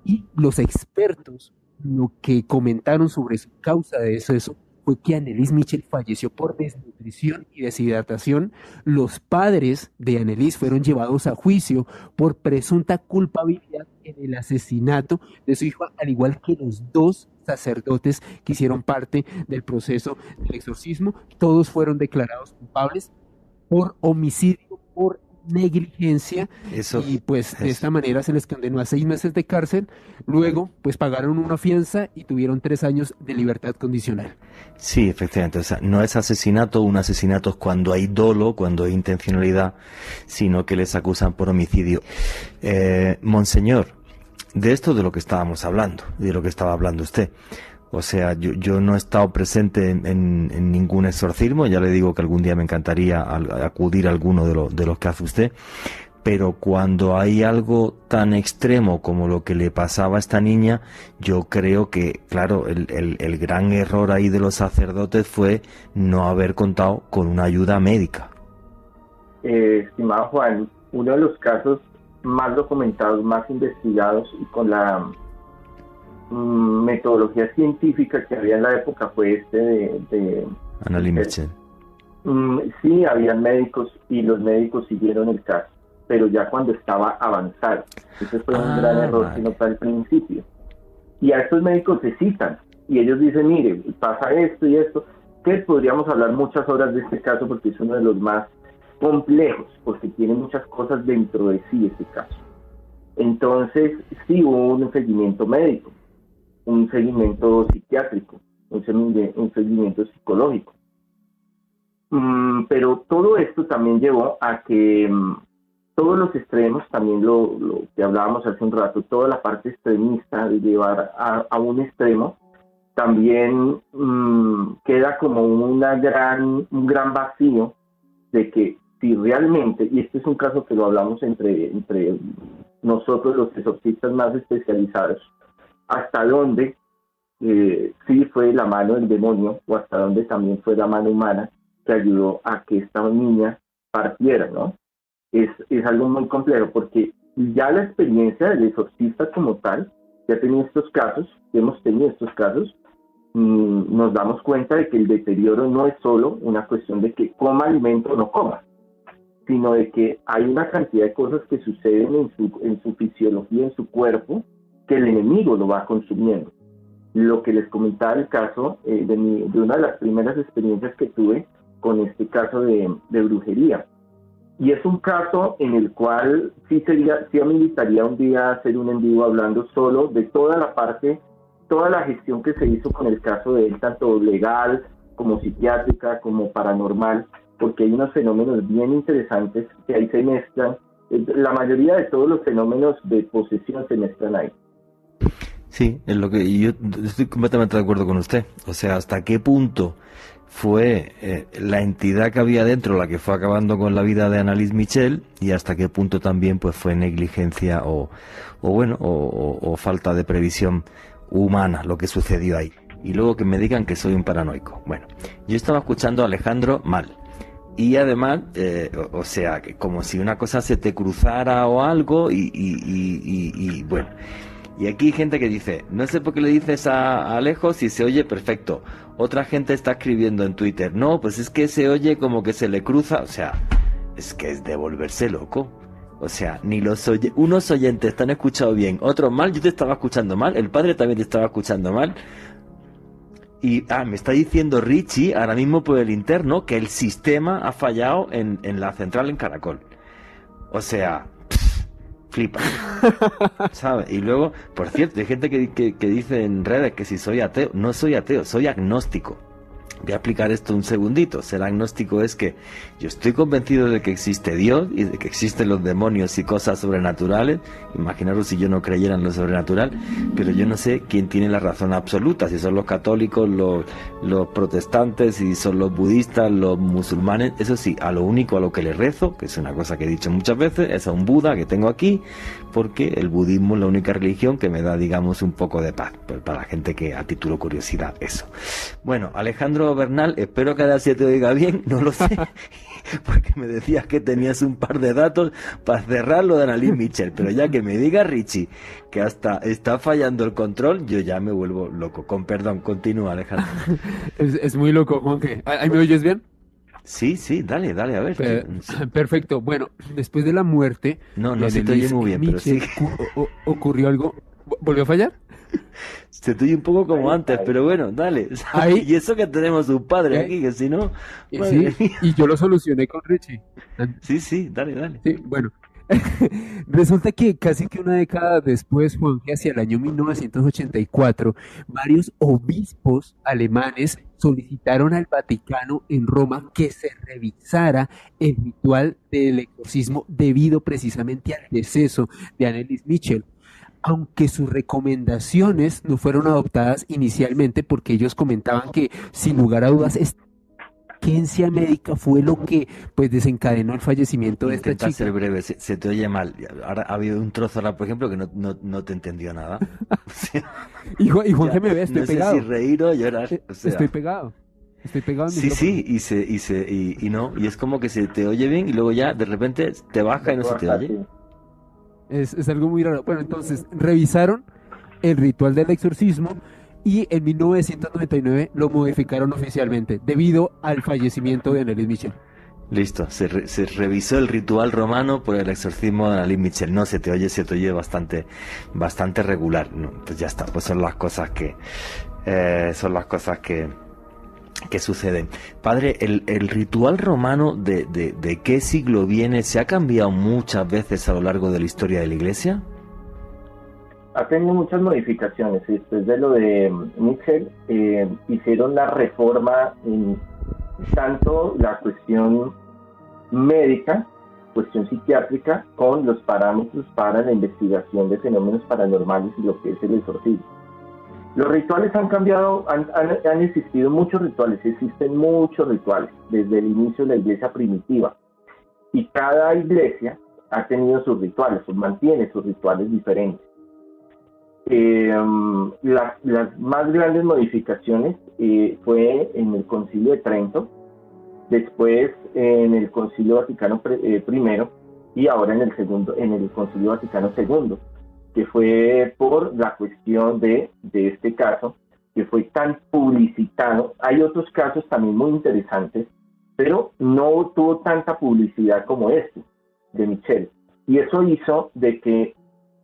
y los expertos lo que comentaron sobre su causa de deceso fue que Annelies Mitchell falleció por desnutrición y deshidratación. Los padres de Annelies fueron llevados a juicio por presunta culpabilidad en el asesinato de su hijo, al igual que los dos sacerdotes que hicieron parte del proceso del exorcismo. Todos fueron declarados culpables por homicidio, por negligencia Eso, y pues de eso. esta manera se les condenó a seis meses de cárcel. Luego pues pagaron una fianza y tuvieron tres años de libertad condicional. Sí, efectivamente. O sea, no es asesinato, un asesinato es cuando hay dolo, cuando hay intencionalidad, sino que les acusan por homicidio. Eh, monseñor, de esto de lo que estábamos hablando, de lo que estaba hablando usted. O sea, yo, yo no he estado presente en, ningún exorcismo, ya le digo que algún día me encantaría acudir a alguno de, de los que hace usted, pero cuando hay algo tan extremo como lo que le pasaba a esta niña, yo creo que, claro, el gran error ahí de los sacerdotes fue no haber contado con una ayuda médica. Eh, estimado Juan, uno de los casos más documentados, más investigados y con la mm, metodología científica que había en la época fue este de, de- Mitchell. Mm, sí, habían médicos y los médicos siguieron el caso, pero ya cuando estaba avanzado. Ese fue un Ah, gran error vale. que no fue al principio. Y a estos médicos se citan y ellos dicen, mire, pasa esto y esto, que podríamos hablar muchas horas de este caso porque es uno de los más complejos, porque tiene muchas cosas dentro de sí este caso. Entonces, sí hubo un seguimiento médico, un seguimiento psiquiátrico, un un seguimiento psicológico. Mm, pero todo esto también llevó a que mm, todos los extremos, también lo, lo que hablábamos hace un rato, toda la parte extremista de llevar a, a un extremo, también mm, queda como una gran, un gran vacío de que si realmente, y este es un caso que lo hablamos entre, entre nosotros los exorcistas más especializados, hasta dónde eh, sí fue la mano del demonio o hasta dónde también fue la mano humana que ayudó a que esta niña partiera, ¿no? Es, es algo muy complejo porque Ya la experiencia del exorcista como tal, ya tenido estos casos, hemos tenido estos casos, nos damos cuenta de que el deterioro no es solo una cuestión de que coma alimento o no coma, sino de que hay una cantidad de cosas que suceden en su, en su fisiología, en su cuerpo, que el enemigo lo va consumiendo. Lo que les comentaba el caso eh, de, una de las primeras experiencias que tuve con este caso de, brujería. Y es un caso en el cual sí sería, sí ameritaría un día hacer un en vivo hablando solo de toda la parte, toda la gestión que se hizo con el caso de él, tanto legal como psiquiátrica, como paranormal, porque hay unos fenómenos bien interesantes que ahí se mezclan. La mayoría de todos los fenómenos de posesión se mezclan ahí. Sí, es lo que yo estoy completamente de acuerdo con usted. O sea, hasta qué punto fue eh, la entidad que había dentro la que fue acabando con la vida de Annalise Michel y hasta qué punto también pues fue negligencia o, o bueno o, falta de previsión humana lo que sucedió ahí y luego que me digan que soy un paranoico bueno yo estaba escuchando a Alejandro mal y además, eh, o, sea, como si una cosa se te cruzara o algo y, y, y, y bueno. Y aquí hay gente que dice, no sé por qué le dices a Alejo si se oye perfecto. Otra gente está escribiendo en Twitter, no, pues es que se oye como que se le cruza, o sea, es que es de volverse loco. O sea, ni los oye unos oyentes te han escuchado bien, otros mal, yo te estaba escuchando mal, el padre también te estaba escuchando mal. Y ah, me está diciendo Richie, ahora mismo por el interno, que el sistema ha fallado en, en la central en Caracol. O sea, flipa. *laughs* ¿Sabes? Y luego, por cierto, hay gente que, que, que, dice en redes que si soy ateo, no soy ateo, soy agnóstico. Voy a explicar esto un segundito. Ser agnóstico es que yo estoy convencido de que existe Dios y de que existen los demonios y cosas sobrenaturales. Imaginaros si yo no creyera en lo sobrenatural, pero yo no sé quién tiene la razón absoluta, si son los católicos, los, los protestantes, si son los budistas, los musulmanes. Eso sí, a lo único a lo que le rezo, que es una cosa que he dicho muchas veces, es a un Buda que tengo aquí, porque el budismo es la única religión que me da, digamos, un poco de paz. Pues para la gente que a título curiosidad, eso. Bueno, Alejandro Bernal, espero que ahora se te oiga bien, no lo sé, *laughs* porque me decías que tenías un par de datos para cerrar lo de Annalise Mitchell, pero ya que me diga Richie que hasta está fallando el control, yo ya me vuelvo loco. Con perdón, continúa Alejandro. *laughs* es, es muy loco, Juan, que ¿ahí me oyes bien? Sí, sí, dale, dale, a ver. Per perfecto. Bueno, después de la muerte. No, no se te oye muy bien, pero sí. ocurrió algo. ¿Volvió a fallar? Se *laughs* te oye un poco como antes, pero bueno, dale. *laughs* Ahí. Y eso que tenemos un padre ¿Eh? aquí, que si no. Sí, y yo lo solucioné con Richie. *laughs* Sí, sí, dale, dale. Sí, bueno. Resulta que casi que una década después, Juan, que hacia el año 1984, varios obispos alemanes solicitaron al Vaticano en Roma que se revisara el ritual del exorcismo debido precisamente al deceso de Annelies Mitchell aunque sus recomendaciones no fueron adoptadas inicialmente porque ellos comentaban que sin lugar a dudas esta emergencia médica fue lo que pues desencadenó el fallecimiento de esta Intenta chica. ser breve, se, se, te oye mal. Ahora ha habido un trozo ahora, por ejemplo, que no, no, no te entendió nada. O sea, y, Juan, y Juan ya, me ve, estoy no pegado. sé si reír o llorar. O sea, estoy pegado. Estoy pegado Sí, sí, y se, y se, y, y, no, y es como que se te oye bien y luego ya de repente te baja y no se te oye. Es, es algo muy raro. Bueno, entonces revisaron el ritual del exorcismo y en 1999 lo modificaron oficialmente debido al fallecimiento de Annelies Michel. Listo, se, se, revisó el ritual romano por el exorcismo de Annalise Michel. No, se te oye, se te oye bastante, bastante regular. No, pues ya está, pues son las cosas que, eh, son las cosas que, que suceden. Padre, el, el ritual romano de, de, de qué siglo viene, ¿se ha cambiado muchas veces a lo largo de la historia de la Iglesia? ha tenido muchas modificaciones. Después de lo de Mitchell, eh, hicieron la reforma en tanto la cuestión médica, cuestión psiquiátrica, con los parámetros para la investigación de fenómenos paranormales y lo que es el exorcismo. Los rituales han cambiado, han, han, existido muchos rituales, existen muchos rituales desde el inicio de la iglesia primitiva. Y cada iglesia ha tenido sus rituales, mantiene sus rituales diferentes. Las, las, más grandes modificaciones eh, fue en el Concilio de Trento, después en el Concilio Vaticano eh, I y ahora en el segundo, en el Concilio Vaticano II, que fue por la cuestión de, de este caso, que fue tan publicitado. Hay otros casos también muy interesantes, pero no tuvo tanta publicidad como este de Michelle. Y eso hizo de que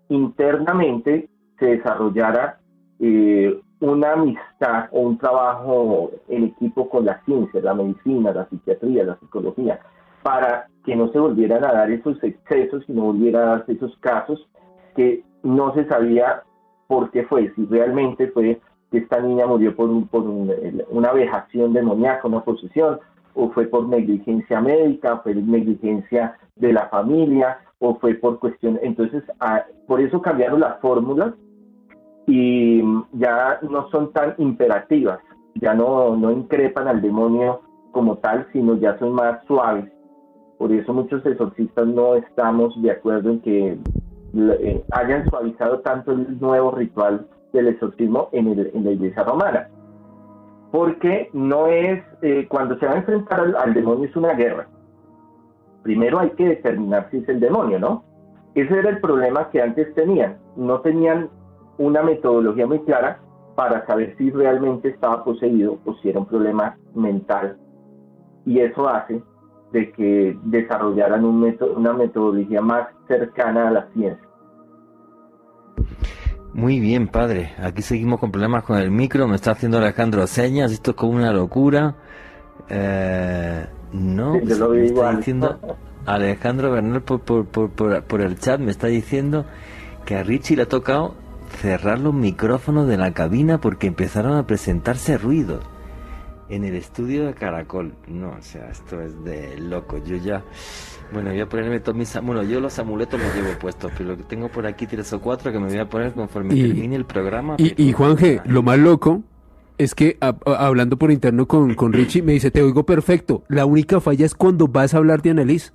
internamente se desarrollara eh, una amistad o un trabajo en equipo con la ciencia, la medicina, la psiquiatría, la psicología, para que no se volvieran a dar esos excesos y no volviera a darse esos casos que no se sabía por qué fue, si realmente fue que esta niña murió por, por una vejación demoníaca, una posesión, o fue por negligencia médica, fue negligencia de la familia, o fue por cuestión. Entonces, por eso cambiaron las fórmulas y ya no son tan imperativas, ya no, no increpan al demonio como tal, sino ya son más suaves. Por eso muchos exorcistas no estamos de acuerdo en que eh, hayan suavizado tanto el nuevo ritual del exorcismo en, el, en la iglesia romana. Porque no es, eh, cuando se va a enfrentar al, demonio es una guerra. Primero hay que determinar si es el demonio, ¿no? Ese era el problema que antes tenían. No tenían una metodología muy clara para saber si realmente estaba poseído o si era un problema mental. Y eso hace de que desarrollaran un una metodología más cercana a la ciencia. Muy bien, padre. Aquí seguimos con problemas con el micro. Me está haciendo Alejandro señas. Esto es como una locura. Eh, no, me está diciendo Alejandro Bernal por, por, por, por, el chat. Me está diciendo que a Richie le ha tocado cerrar los micrófonos de la cabina porque empezaron a presentarse ruidos en el estudio de Caracol. No, o sea, esto es de loco. Yo ya bueno, voy a ponerme todos mis... Bueno, yo los amuletos los llevo puestos, pero lo que tengo por aquí tres o cuatro que me voy a poner conforme termine el programa. Y, y Juanje, lo más loco es que hablando por interno con, con Richie, me dice, te oigo perfecto. La única falla es cuando vas a hablar de Annalise.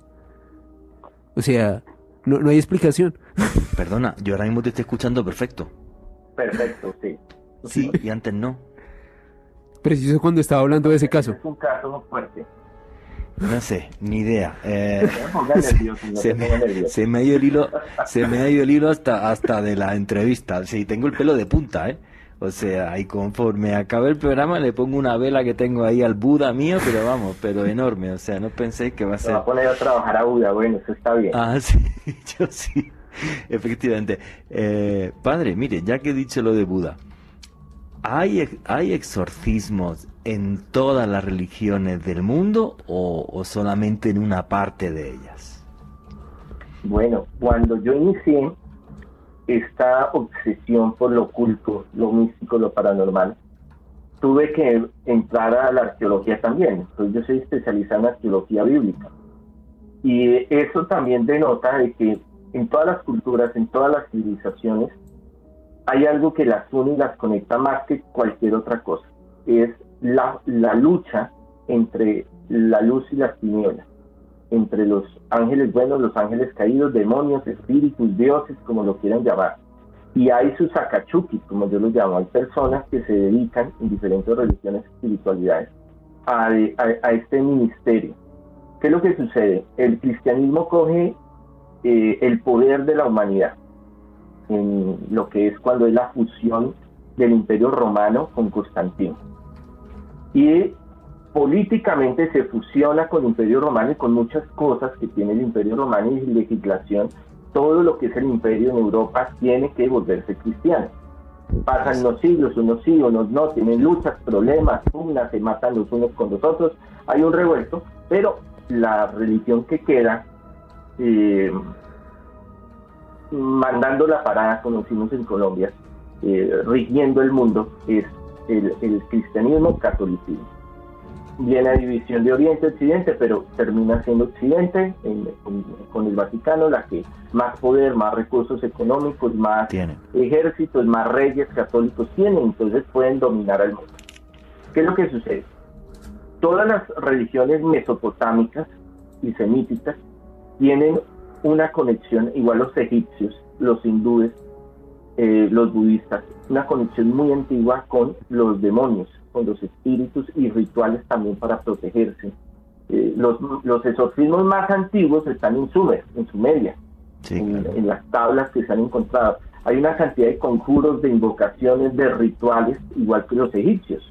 O sea, no, no hay explicación. Perdona, yo ahora mismo te estoy escuchando perfecto. Perfecto, sí. Sí, y antes no. Preciso cuando estaba hablando de ese caso. Es un caso fuerte. No sé, ni idea. Eh, *laughs* *laughs* se, me, ha ido el hilo, se me ha ido el hilo hasta, hasta de la entrevista. Sí, tengo el pelo de punta, ¿eh? O sea, y conforme acabe el programa le pongo una vela que tengo ahí al Buda mío, pero vamos, pero enorme. O sea, no pensé que va a ser. va a poner a trabajar a Buda, bueno, eso está bien. Ah, *laughs* sí, yo sí. Efectivamente. Eh, padre, mire, ya que he dicho lo de Buda, ¿hay, hay exorcismos en todas las religiones del mundo o, solamente en una parte de ellas? Bueno, cuando yo inicié esta obsesión por lo oculto, lo místico, lo paranormal, tuve que entrar a la arqueología también. Entonces yo soy especializado en arqueología bíblica. Y eso también denota de que en todas las culturas, en todas las civilizaciones, hay algo que las une y las conecta más que cualquier otra cosa. Es la, lucha entre la luz y las tinieblas, entre los ángeles buenos, los ángeles caídos, demonios, espíritus, dioses, como lo quieran llamar. Y hay sus akachukis, como yo los llamo, hay personas que se dedican en diferentes religiones y espiritualidades a, a, este ministerio. ¿Qué es lo que sucede? El cristianismo coge eh, el poder de la humanidad, en lo que es cuando es la fusión del imperio romano con Constantino y políticamente se fusiona con el Imperio Romano y con muchas cosas que tiene el Imperio Romano y legislación. Todo lo que es el imperio en Europa tiene que volverse cristiano. Pasan los siglos, unos sí, unos no, tienen luchas, problemas, pugnas, se matan los unos con los otros, hay un revuelto, pero la religión que queda eh, mandando la parada, como decimos en Colombia, eh, rigiendo el mundo, es el, cristianismo catolicismo. Viene a división de Oriente Occidente, pero termina siendo Occidente con, el Vaticano la que más poder, más recursos económicos, más ejércitos, más reyes católicos tienen, entonces pueden dominar al mundo. ¿Qué es lo que sucede? Todas las religiones mesopotámicas y semíticas tienen una conexión, igual los egipcios, los hindúes, eh, los budistas, una conexión muy antigua con los demonios, con los espíritus y rituales también para protegerse. eh, los, los exorcismos más antiguos están en Sumer, en Sumeria, Sí, en, claro. en las tablas que se han encontrado. Hay una cantidad de conjuros, de invocaciones, de rituales, igual que los egipcios.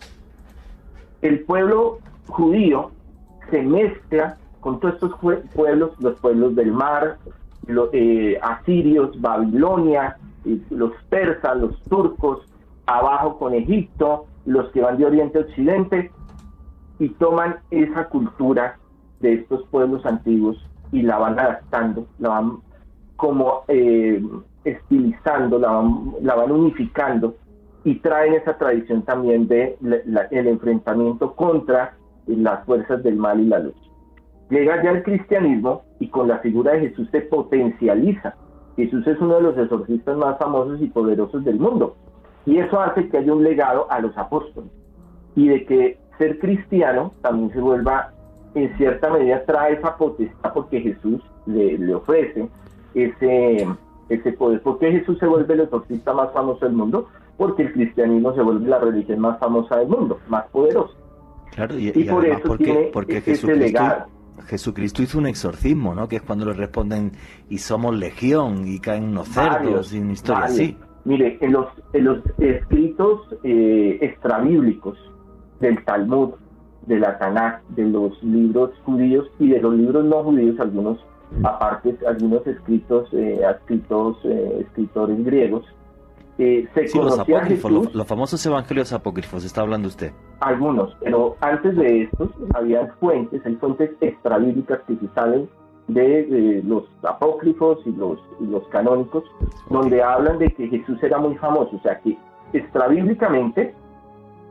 El pueblo judío se mezcla con todos estos pueblos, los pueblos del mar, los eh, asirios, Babilonia, los persas, los turcos, abajo con Egipto, los que van de Oriente a Occidente, y toman esa cultura de estos pueblos antiguos y la van adaptando, la van como eh, estilizando, la van, la van unificando y traen esa tradición también de la- el enfrentamiento contra las fuerzas del mal y la luz. Llega ya el cristianismo y con la figura de Jesús se potencializa. Jesús es uno de los exorcistas más famosos y poderosos del mundo. Y eso hace que haya un legado a los apóstoles. Y de que ser cristiano también se vuelva, en cierta medida, trae esa potestad porque Jesús le, le ofrece ese, ese poder. ¿Por qué Jesús se vuelve el exorcista más famoso del mundo? Porque el cristianismo se vuelve la religión más famosa del mundo, más poderosa. Claro, y, Y y por eso porque, tiene porque ese Jesucristo, legado. Jesucristo hizo un exorcismo, ¿no? Que es cuando le responden y somos legión y caen unos cerdos y una historia varios. así. Mire, en los, en los escritos eh, extrabíblicos del Talmud, de la Tanakh, de los libros judíos y de los libros no judíos, algunos aparte, algunos escritos, eh, escritos, eh, escritores griegos, eh, se Sí, los apócrifos, Jesús, famosos evangelios apócrifos, está hablando usted. algunos, pero antes de estos había fuentes, hay fuentes extrabíblicas que se salen de, de los apócrifos y los, y los canónicos, donde hablan de que Jesús era muy famoso, o sea que extrabíblicamente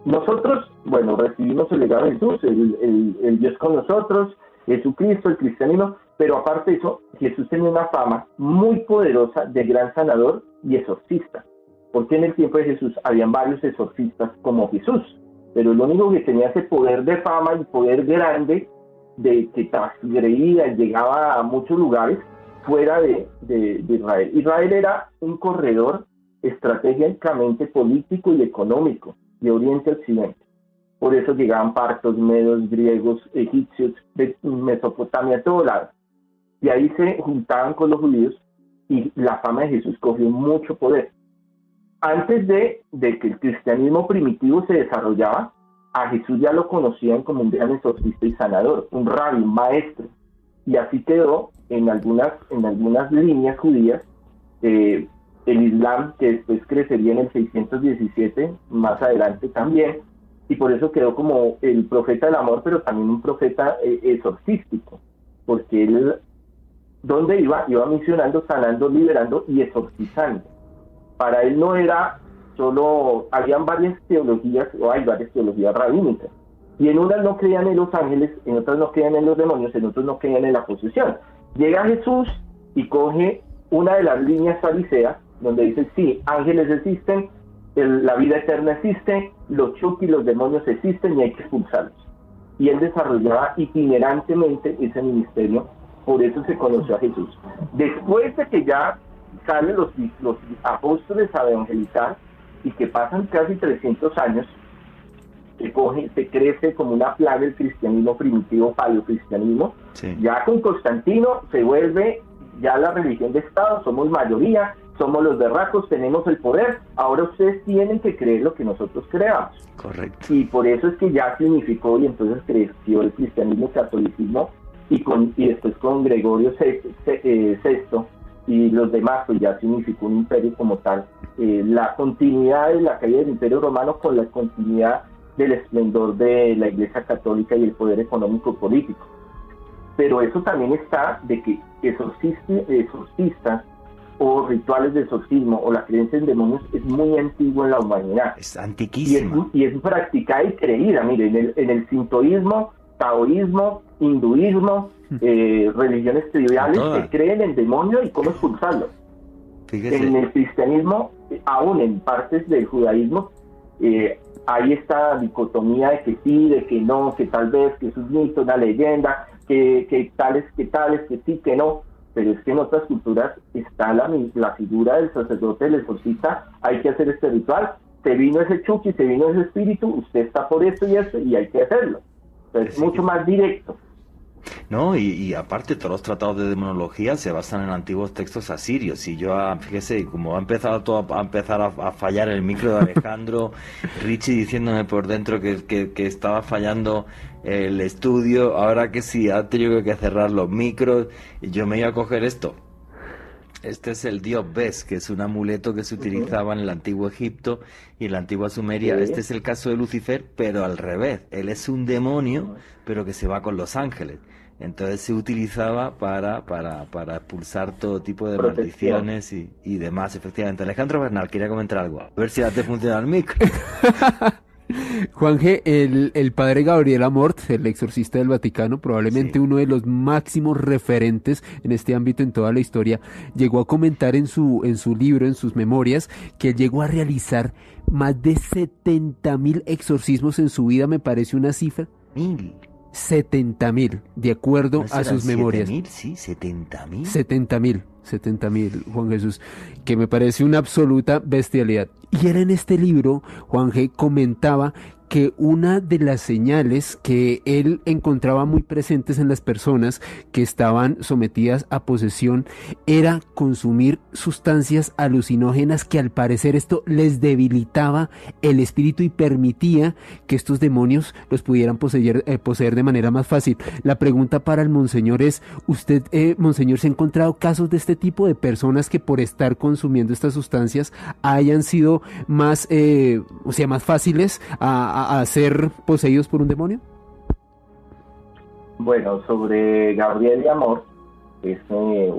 nosotros, bueno, recibimos el legado de Jesús, el, el- el Dios con nosotros, Jesucristo, el cristianismo, pero aparte de eso, Jesús tenía una fama muy poderosa de gran sanador y exorcista, porque en el tiempo de Jesús habían varios exorcistas como Jesús, pero el único que tenía ese poder de fama y poder grande de que transgredía y llegaba a muchos lugares fuera de, de- de Israel. Israel era un corredor estratégicamente político y económico de Oriente a Occidente. Por eso llegaban partos, medos, griegos, egipcios, de Mesopotamia, todo lado. Y ahí se juntaban con los judíos y la fama de Jesús cogió mucho poder. Antes de, que el cristianismo primitivo se desarrollaba, a Jesús ya lo conocían como un gran exorcista y sanador, un rabí, un maestro. Y así quedó en algunas, en algunas líneas judías. eh, el Islam, que después crecería en el 617, más adelante también, y por eso quedó como el profeta del amor, pero también un profeta eh, exorcístico, porque él, donde iba, iba misionando, sanando, liberando y exorcizando. Para él no era solo, habían varias teologías, o hay varias teologías rabínicas, y en unas no creían en los ángeles, en otras no creían en los demonios, en otras no creían en la posesión. Llega Jesús y coge una de las líneas fariseas, donde dice, sí, ángeles existen, la vida eterna existe, los chuki, los demonios existen y hay que expulsarlos. Y él desarrollaba itinerantemente ese ministerio, por eso se conoció a Jesús. Después de que ya salen los, los apóstoles a evangelizar y que pasan casi 300 años, se coge, se crece como una plaga el cristianismo primitivo, paleocristianismo, Sí. ya con Constantino se vuelve ya la religión de Estado, somos mayoría, somos los berracos, tenemos el poder, ahora ustedes tienen que creer lo que nosotros creamos. Correcto. Y por eso es que ya significó y entonces creció el cristianismo, el catolicismo y, con, y después con Gregorio VI, eh, VI y los demás, pues ya significó un imperio como tal. Eh, la continuidad de la caída del imperio romano con la continuidad del esplendor de la iglesia católica y el poder económico político. Pero eso también está de que exorcistas o rituales de exorcismo o la creencia en demonios es muy antiguo en la humanidad. Es Y es, antiquísima. y es practicada y creída. Mire, en el, en el sintoísmo, taoísmo, hinduismo, eh, religiones Todas. que creen en demonios y cómo expulsarlo. En el cristianismo, aún en partes del judaísmo, eh, hay esta dicotomía de que sí, de que no, que tal vez, que es un mito, una leyenda, que, que tales, que tales, que sí, que no. Pero es que en otras culturas está la, la figura del sacerdote, del exorcista, hay que hacer este ritual. Se vino ese chuki, se vino ese espíritu, usted está por esto y esto, y hay que hacerlo. Es mucho que- más directo. No, y, aparte todos los tratados de demonología se basan en antiguos textos asirios. Y yo, ah, fíjese, como ha empezado todo a, empezar a, fallar el micro de Alejandro, *laughs* Richie diciéndome por dentro que, que, estaba fallando el estudio, ahora que sí, ha tenido que cerrar los micros, y yo me iba a coger esto. Este es el dios Bes, que es un amuleto que se utilizaba en el antiguo Egipto y en la antigua Sumeria. Este es el caso de Lucifer, pero al revés. Él es un demonio, pero que se va con los ángeles. Entonces se utilizaba para, para, para expulsar todo tipo de maldiciones y, y, demás, efectivamente. Alejandro Bernal, quería comentar algo. A ver si ya te funciona el micro. *laughs* Juan G., el, el, padre Gabriel Amort, el exorcista del Vaticano, probablemente uno de los máximos referentes en este ámbito en toda la historia, llegó a comentar en su, en su libro, en sus memorias, que llegó a realizar más de 70 mil exorcismos en su vida, me parece una cifra. Mil. 70 mil, de acuerdo a sus memorias. Mil, sí, 70 mil. 70 mil, 70 mil, Juan Jesús, que me parece una absoluta bestialidad. Y era en este libro, Juan G comentaba que una de las señales que él encontraba muy presentes en las personas que estaban sometidas a posesión era consumir sustancias alucinógenas que al parecer esto les debilitaba el espíritu y permitía que estos demonios los pudieran poseer, eh, poseer de manera más fácil. La pregunta para el monseñor es, ¿usted, eh, monseñor, se ha encontrado casos de este tipo de personas que por estar consumiendo estas sustancias hayan sido más, eh, o sea, más fáciles a a, ser poseídos por un demonio? Bueno, sobre Gabriel de Amor, es, eh,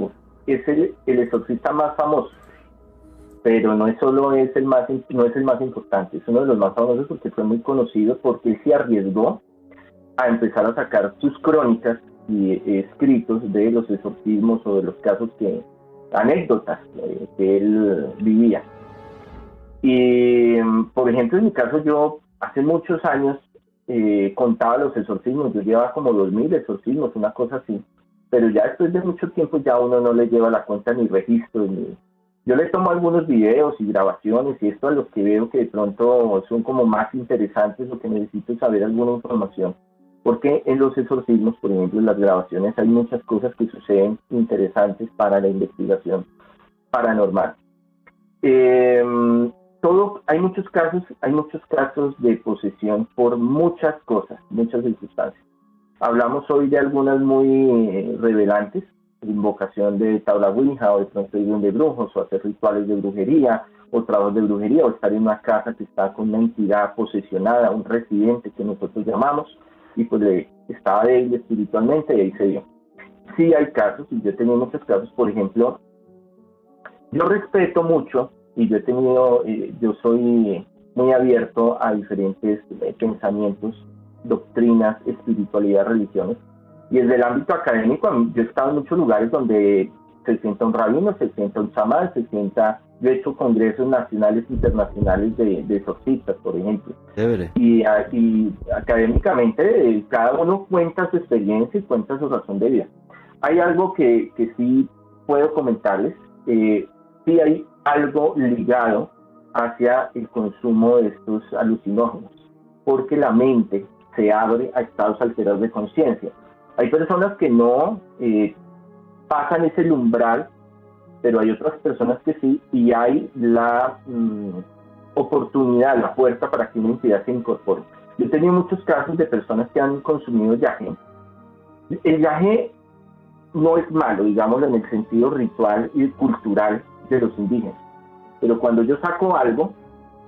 es el, exorcista más famoso, pero no es solo es el más no es el más importante, es uno de los más famosos porque fue muy conocido porque él se arriesgó a empezar a sacar sus crónicas y escritos de los exorcismos o de los casos que anécdotas eh, que él vivía. Y por ejemplo, en mi caso yo hace muchos años eh, contaba los exorcismos, yo llevaba como dos mil exorcismos, una cosa así, pero ya después de mucho tiempo ya uno no le lleva la cuenta ni registro, ni... Yo le tomo algunos videos y grabaciones y esto a los que veo que de pronto son como más interesantes o que necesito saber alguna información. Porque en los exorcismos, por ejemplo, en las grabaciones hay muchas cosas que suceden interesantes para la investigación paranormal. Eh, todo, hay muchos casos, hay muchos casos de posesión por muchas cosas, muchas circunstancias. Hablamos hoy de algunas muy eh, revelantes, invocación de tabla ouija o de pronto de brujos o hacer rituales de brujería o trabajos de brujería o estar en una casa que está con una entidad posesionada, un residente que nosotros llamamos y pues le estaba débil espiritualmente y ahí se dio. Sí hay casos y yo he tenido muchos casos, por ejemplo, yo respeto mucho y yo he tenido, eh, yo soy muy abierto a diferentes eh, pensamientos, doctrinas, espiritualidad, religiones. Y desde el ámbito académico, yo he estado en muchos lugares donde se sienta un rabino, se sienta un chamán, se sienta, yo he hecho congresos nacionales e internacionales de, de exorcistas, por ejemplo. Y, y, académicamente eh, cada uno cuenta su experiencia y cuenta su razón de vida. Hay algo que, que sí puedo comentarles. Eh, sí hay algo ligado hacia el consumo de estos alucinógenos, porque la mente se abre a estados alterados de conciencia. Hay personas que no eh, pasan ese umbral, pero hay otras personas que sí, y hay la mm, oportunidad, la fuerza para que una entidad se incorpore. Yo he tenido muchos casos de personas que han consumido yaje. El yaje no es malo, digamos, en el sentido ritual y cultural de los indígenas. Pero cuando yo saco algo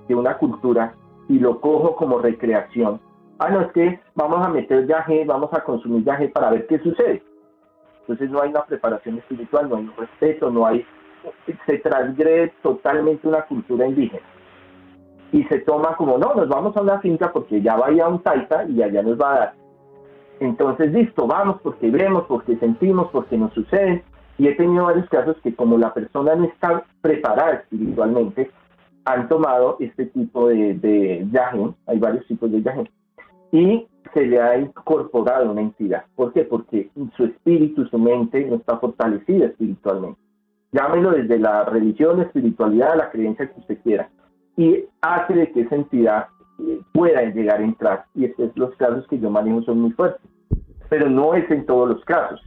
de una cultura y lo cojo como recreación, ah, no, es que vamos a meter yaje, vamos a consumir yaje para ver qué sucede. Entonces no hay una preparación espiritual, no hay un respeto, no hay, se transgrede totalmente una cultura indígena. Y se toma como, no, nos vamos a una finca porque ya vaya un taita y allá nos va a dar. Entonces, listo, vamos porque vemos, porque sentimos, porque nos sucede. Y he tenido varios casos que como la persona no está preparada espiritualmente, han tomado este tipo de, de hay varios tipos de yaje, y se le ha incorporado una entidad. ¿Por qué? Porque su espíritu, su mente no está fortalecida espiritualmente. Llámelo desde la religión, la espiritualidad, la creencia que usted quiera. Y hace de que esa entidad eh, pueda llegar a entrar. Y estos los casos que yo manejo son muy fuertes pero no es en todos los casos.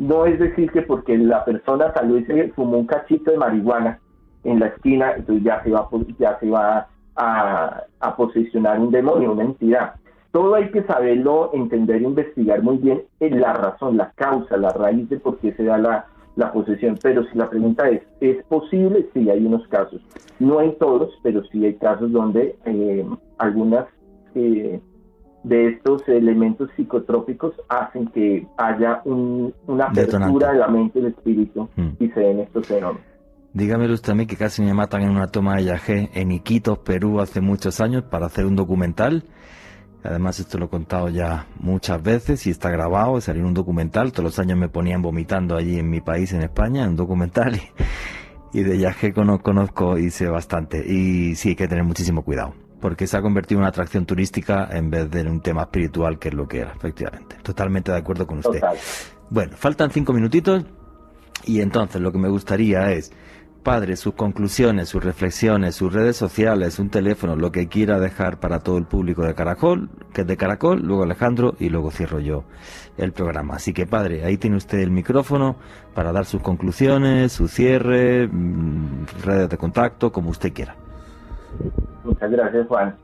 No es decir que porque la persona salió y se fumó un cachito de marihuana en la esquina, entonces ya se va, ya se va a, a posicionar un demonio, una entidad. Todo hay que saberlo, entender e investigar muy bien en la razón, la causa, la raíz de por qué se da la, la posesión. Pero si la pregunta es, ¿es posible? Sí, hay unos casos. No en todos, pero sí hay casos donde eh, algunas eh, de estos elementos psicotrópicos hacen que haya una apertura de la mente del espíritu mm. y se den estos fenómenos. Dígame usted a mí que casi me matan en una toma de yagé en Iquitos, Perú, hace muchos años para hacer un documental. Además, esto lo he contado ya muchas veces y está grabado, salió en un documental. Todos los años me ponían vomitando allí en mi país, en España, en un documental. *laughs* Y, de yagé conozco y sé bastante. Y sí, hay que tener muchísimo cuidado porque se ha convertido en una atracción turística en vez de un tema espiritual que es lo que era, efectivamente. Totalmente de acuerdo con usted. Bueno, faltan cinco minutitos y entonces lo que me gustaría es, padre, sus conclusiones, sus reflexiones, sus redes sociales, un teléfono, lo que quiera dejar para todo el público de Caracol, que es de Caracol, luego Alejandro y luego cierro yo el programa. Así que padre, ahí tiene usted el micrófono para dar sus conclusiones, su cierre, mm, redes de contacto, como usted quiera. Muchas gracias, Juan.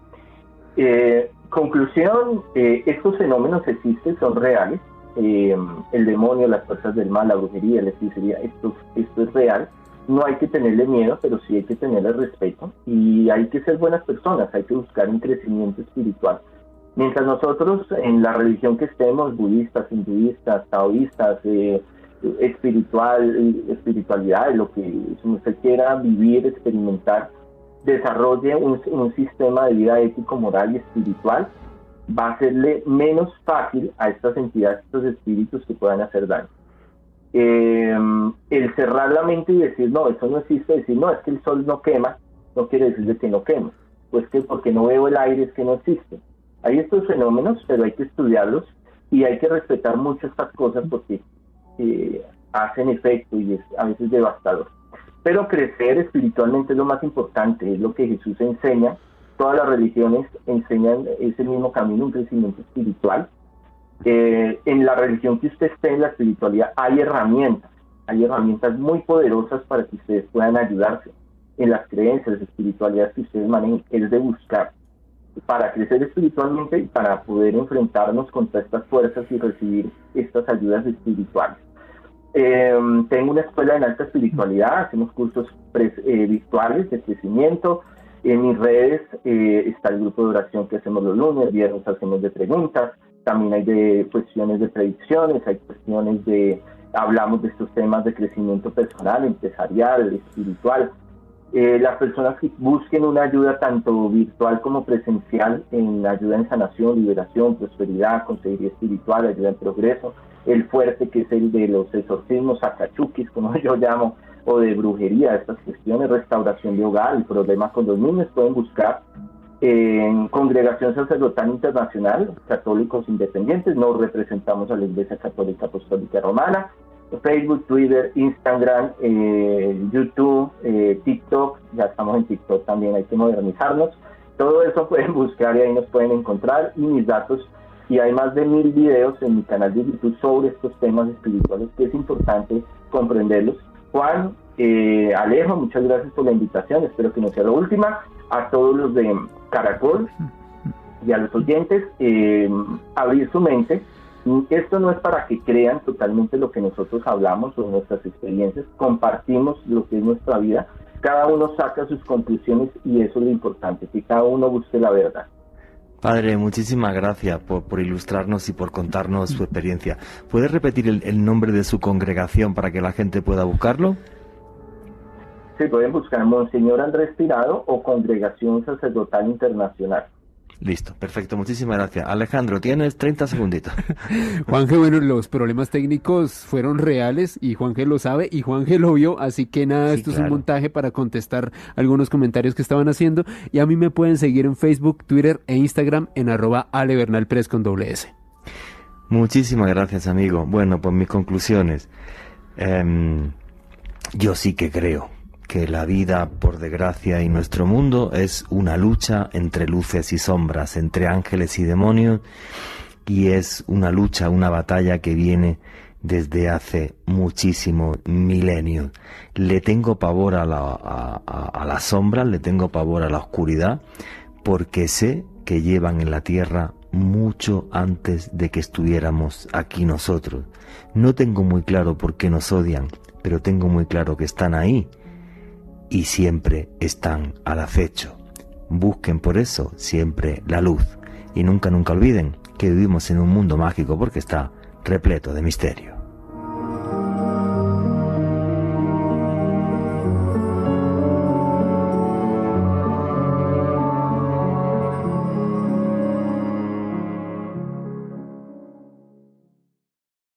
Eh, conclusión, eh, estos fenómenos existen, son reales. Eh, el demonio, las fuerzas del mal, la brujería, la hechicería, esto, esto es real. No hay que tenerle miedo, pero sí hay que tenerle respeto. Y hay que ser buenas personas, hay que buscar un crecimiento espiritual. Mientras nosotros en la religión que estemos, budistas, hinduistas, taoístas, espiritual, espiritualidad, lo que usted quiera vivir, experimentar, desarrolle un, sistema de vida ético, moral y espiritual, va a hacerle menos fácil a estas entidades, estos espíritus que puedan hacer daño. Eh, el cerrar la mente y decir, no, eso no existe, decir, no, es que el sol no quema, no quiere decir que no quema. Pues que porque no veo el aire es que no existe. Hay estos fenómenos, pero hay que estudiarlos y hay que respetar mucho estas cosas porque eh, hacen efecto y es a veces devastador. Pero crecer espiritualmente es lo más importante, es lo que Jesús enseña. Todas las religiones enseñan ese mismo camino, un crecimiento espiritual. Eh, en la religión que usted esté, en la espiritualidad, hay herramientas, hay herramientas muy poderosas para que ustedes puedan ayudarse en las creencias, espiritualidades que ustedes manejen, es de buscar para crecer espiritualmente y para poder enfrentarnos contra estas fuerzas y recibir estas ayudas espirituales. Eh, tengo una escuela en alta espiritualidad, hacemos cursos eh, virtuales de crecimiento. En mis redes eh, está el grupo de oración que hacemos los lunes, viernes hacemos de preguntas, también hay de cuestiones de predicciones, hay cuestiones de, hablamos de estos temas de crecimiento personal, empresarial, espiritual. Eh, las personas que busquen una ayuda tanto virtual como presencial en ayuda en sanación, liberación, prosperidad, consejería espiritual, ayuda en progreso, el fuerte que es el de los exorcismos acachukis, como *laughs* yo llamo, o de brujería, estas cuestiones, restauración de hogar, el con los niños, pueden buscar en Congregación Sacerdotal Internacional, católicos independientes, nos representamos a la Iglesia Católica Apostólica Romana, Facebook, Twitter, Instagram, eh, YouTube, eh, TikTok, ya estamos en TikTok también, hay que modernizarnos. Todo eso pueden buscar y ahí nos pueden encontrar y mis datos y hay más de mil videos en mi canal de YouTube sobre estos temas espirituales que es importante comprenderlos. Juan, eh, Alejo, muchas gracias por la invitación, espero que no sea la última. A todos los de Caracol y a los oyentes, eh, abrir su mente. Esto no es para que crean totalmente lo que nosotros hablamos o nuestras experiencias, compartimos lo que es nuestra vida, cada uno saca sus conclusiones y eso es lo importante, que cada uno busque la verdad. Padre, muchísimas gracias por, ilustrarnos y por contarnos su experiencia. ¿Puede repetir el, nombre de su congregación para que la gente pueda buscarlo? Sí, pueden buscar Monseñor Andrés Tirado o Congregación Sacerdotal Internacional. Listo, perfecto, muchísimas gracias. Alejandro, tienes 30 segunditos. *laughs* Juanje, bueno, los problemas técnicos fueron reales y Juanje lo sabe y Juanje lo vio, así que nada, esto es un montaje para contestar algunos comentarios que estaban haciendo y a mí me pueden seguir en Facebook, Twitter e Instagram en arroba alebernalpres con doble S. Muchísimas gracias, amigo. Bueno, pues mis conclusiones. Em, yo sí que creo que la vida, por desgracia, y nuestro mundo es una lucha entre luces y sombras, entre ángeles y demonios, y es una lucha, una batalla que viene desde hace muchísimos milenios. Le tengo pavor a la, a, a sombras, le tengo pavor a la oscuridad, porque sé que llevan en la tierra mucho antes de que estuviéramos aquí nosotros. No tengo muy claro por qué nos odian, pero tengo muy claro que están ahí y siempre están al acecho. Busquen por eso siempre la luz y nunca, nunca olviden que vivimos en un mundo mágico porque está repleto de misterio.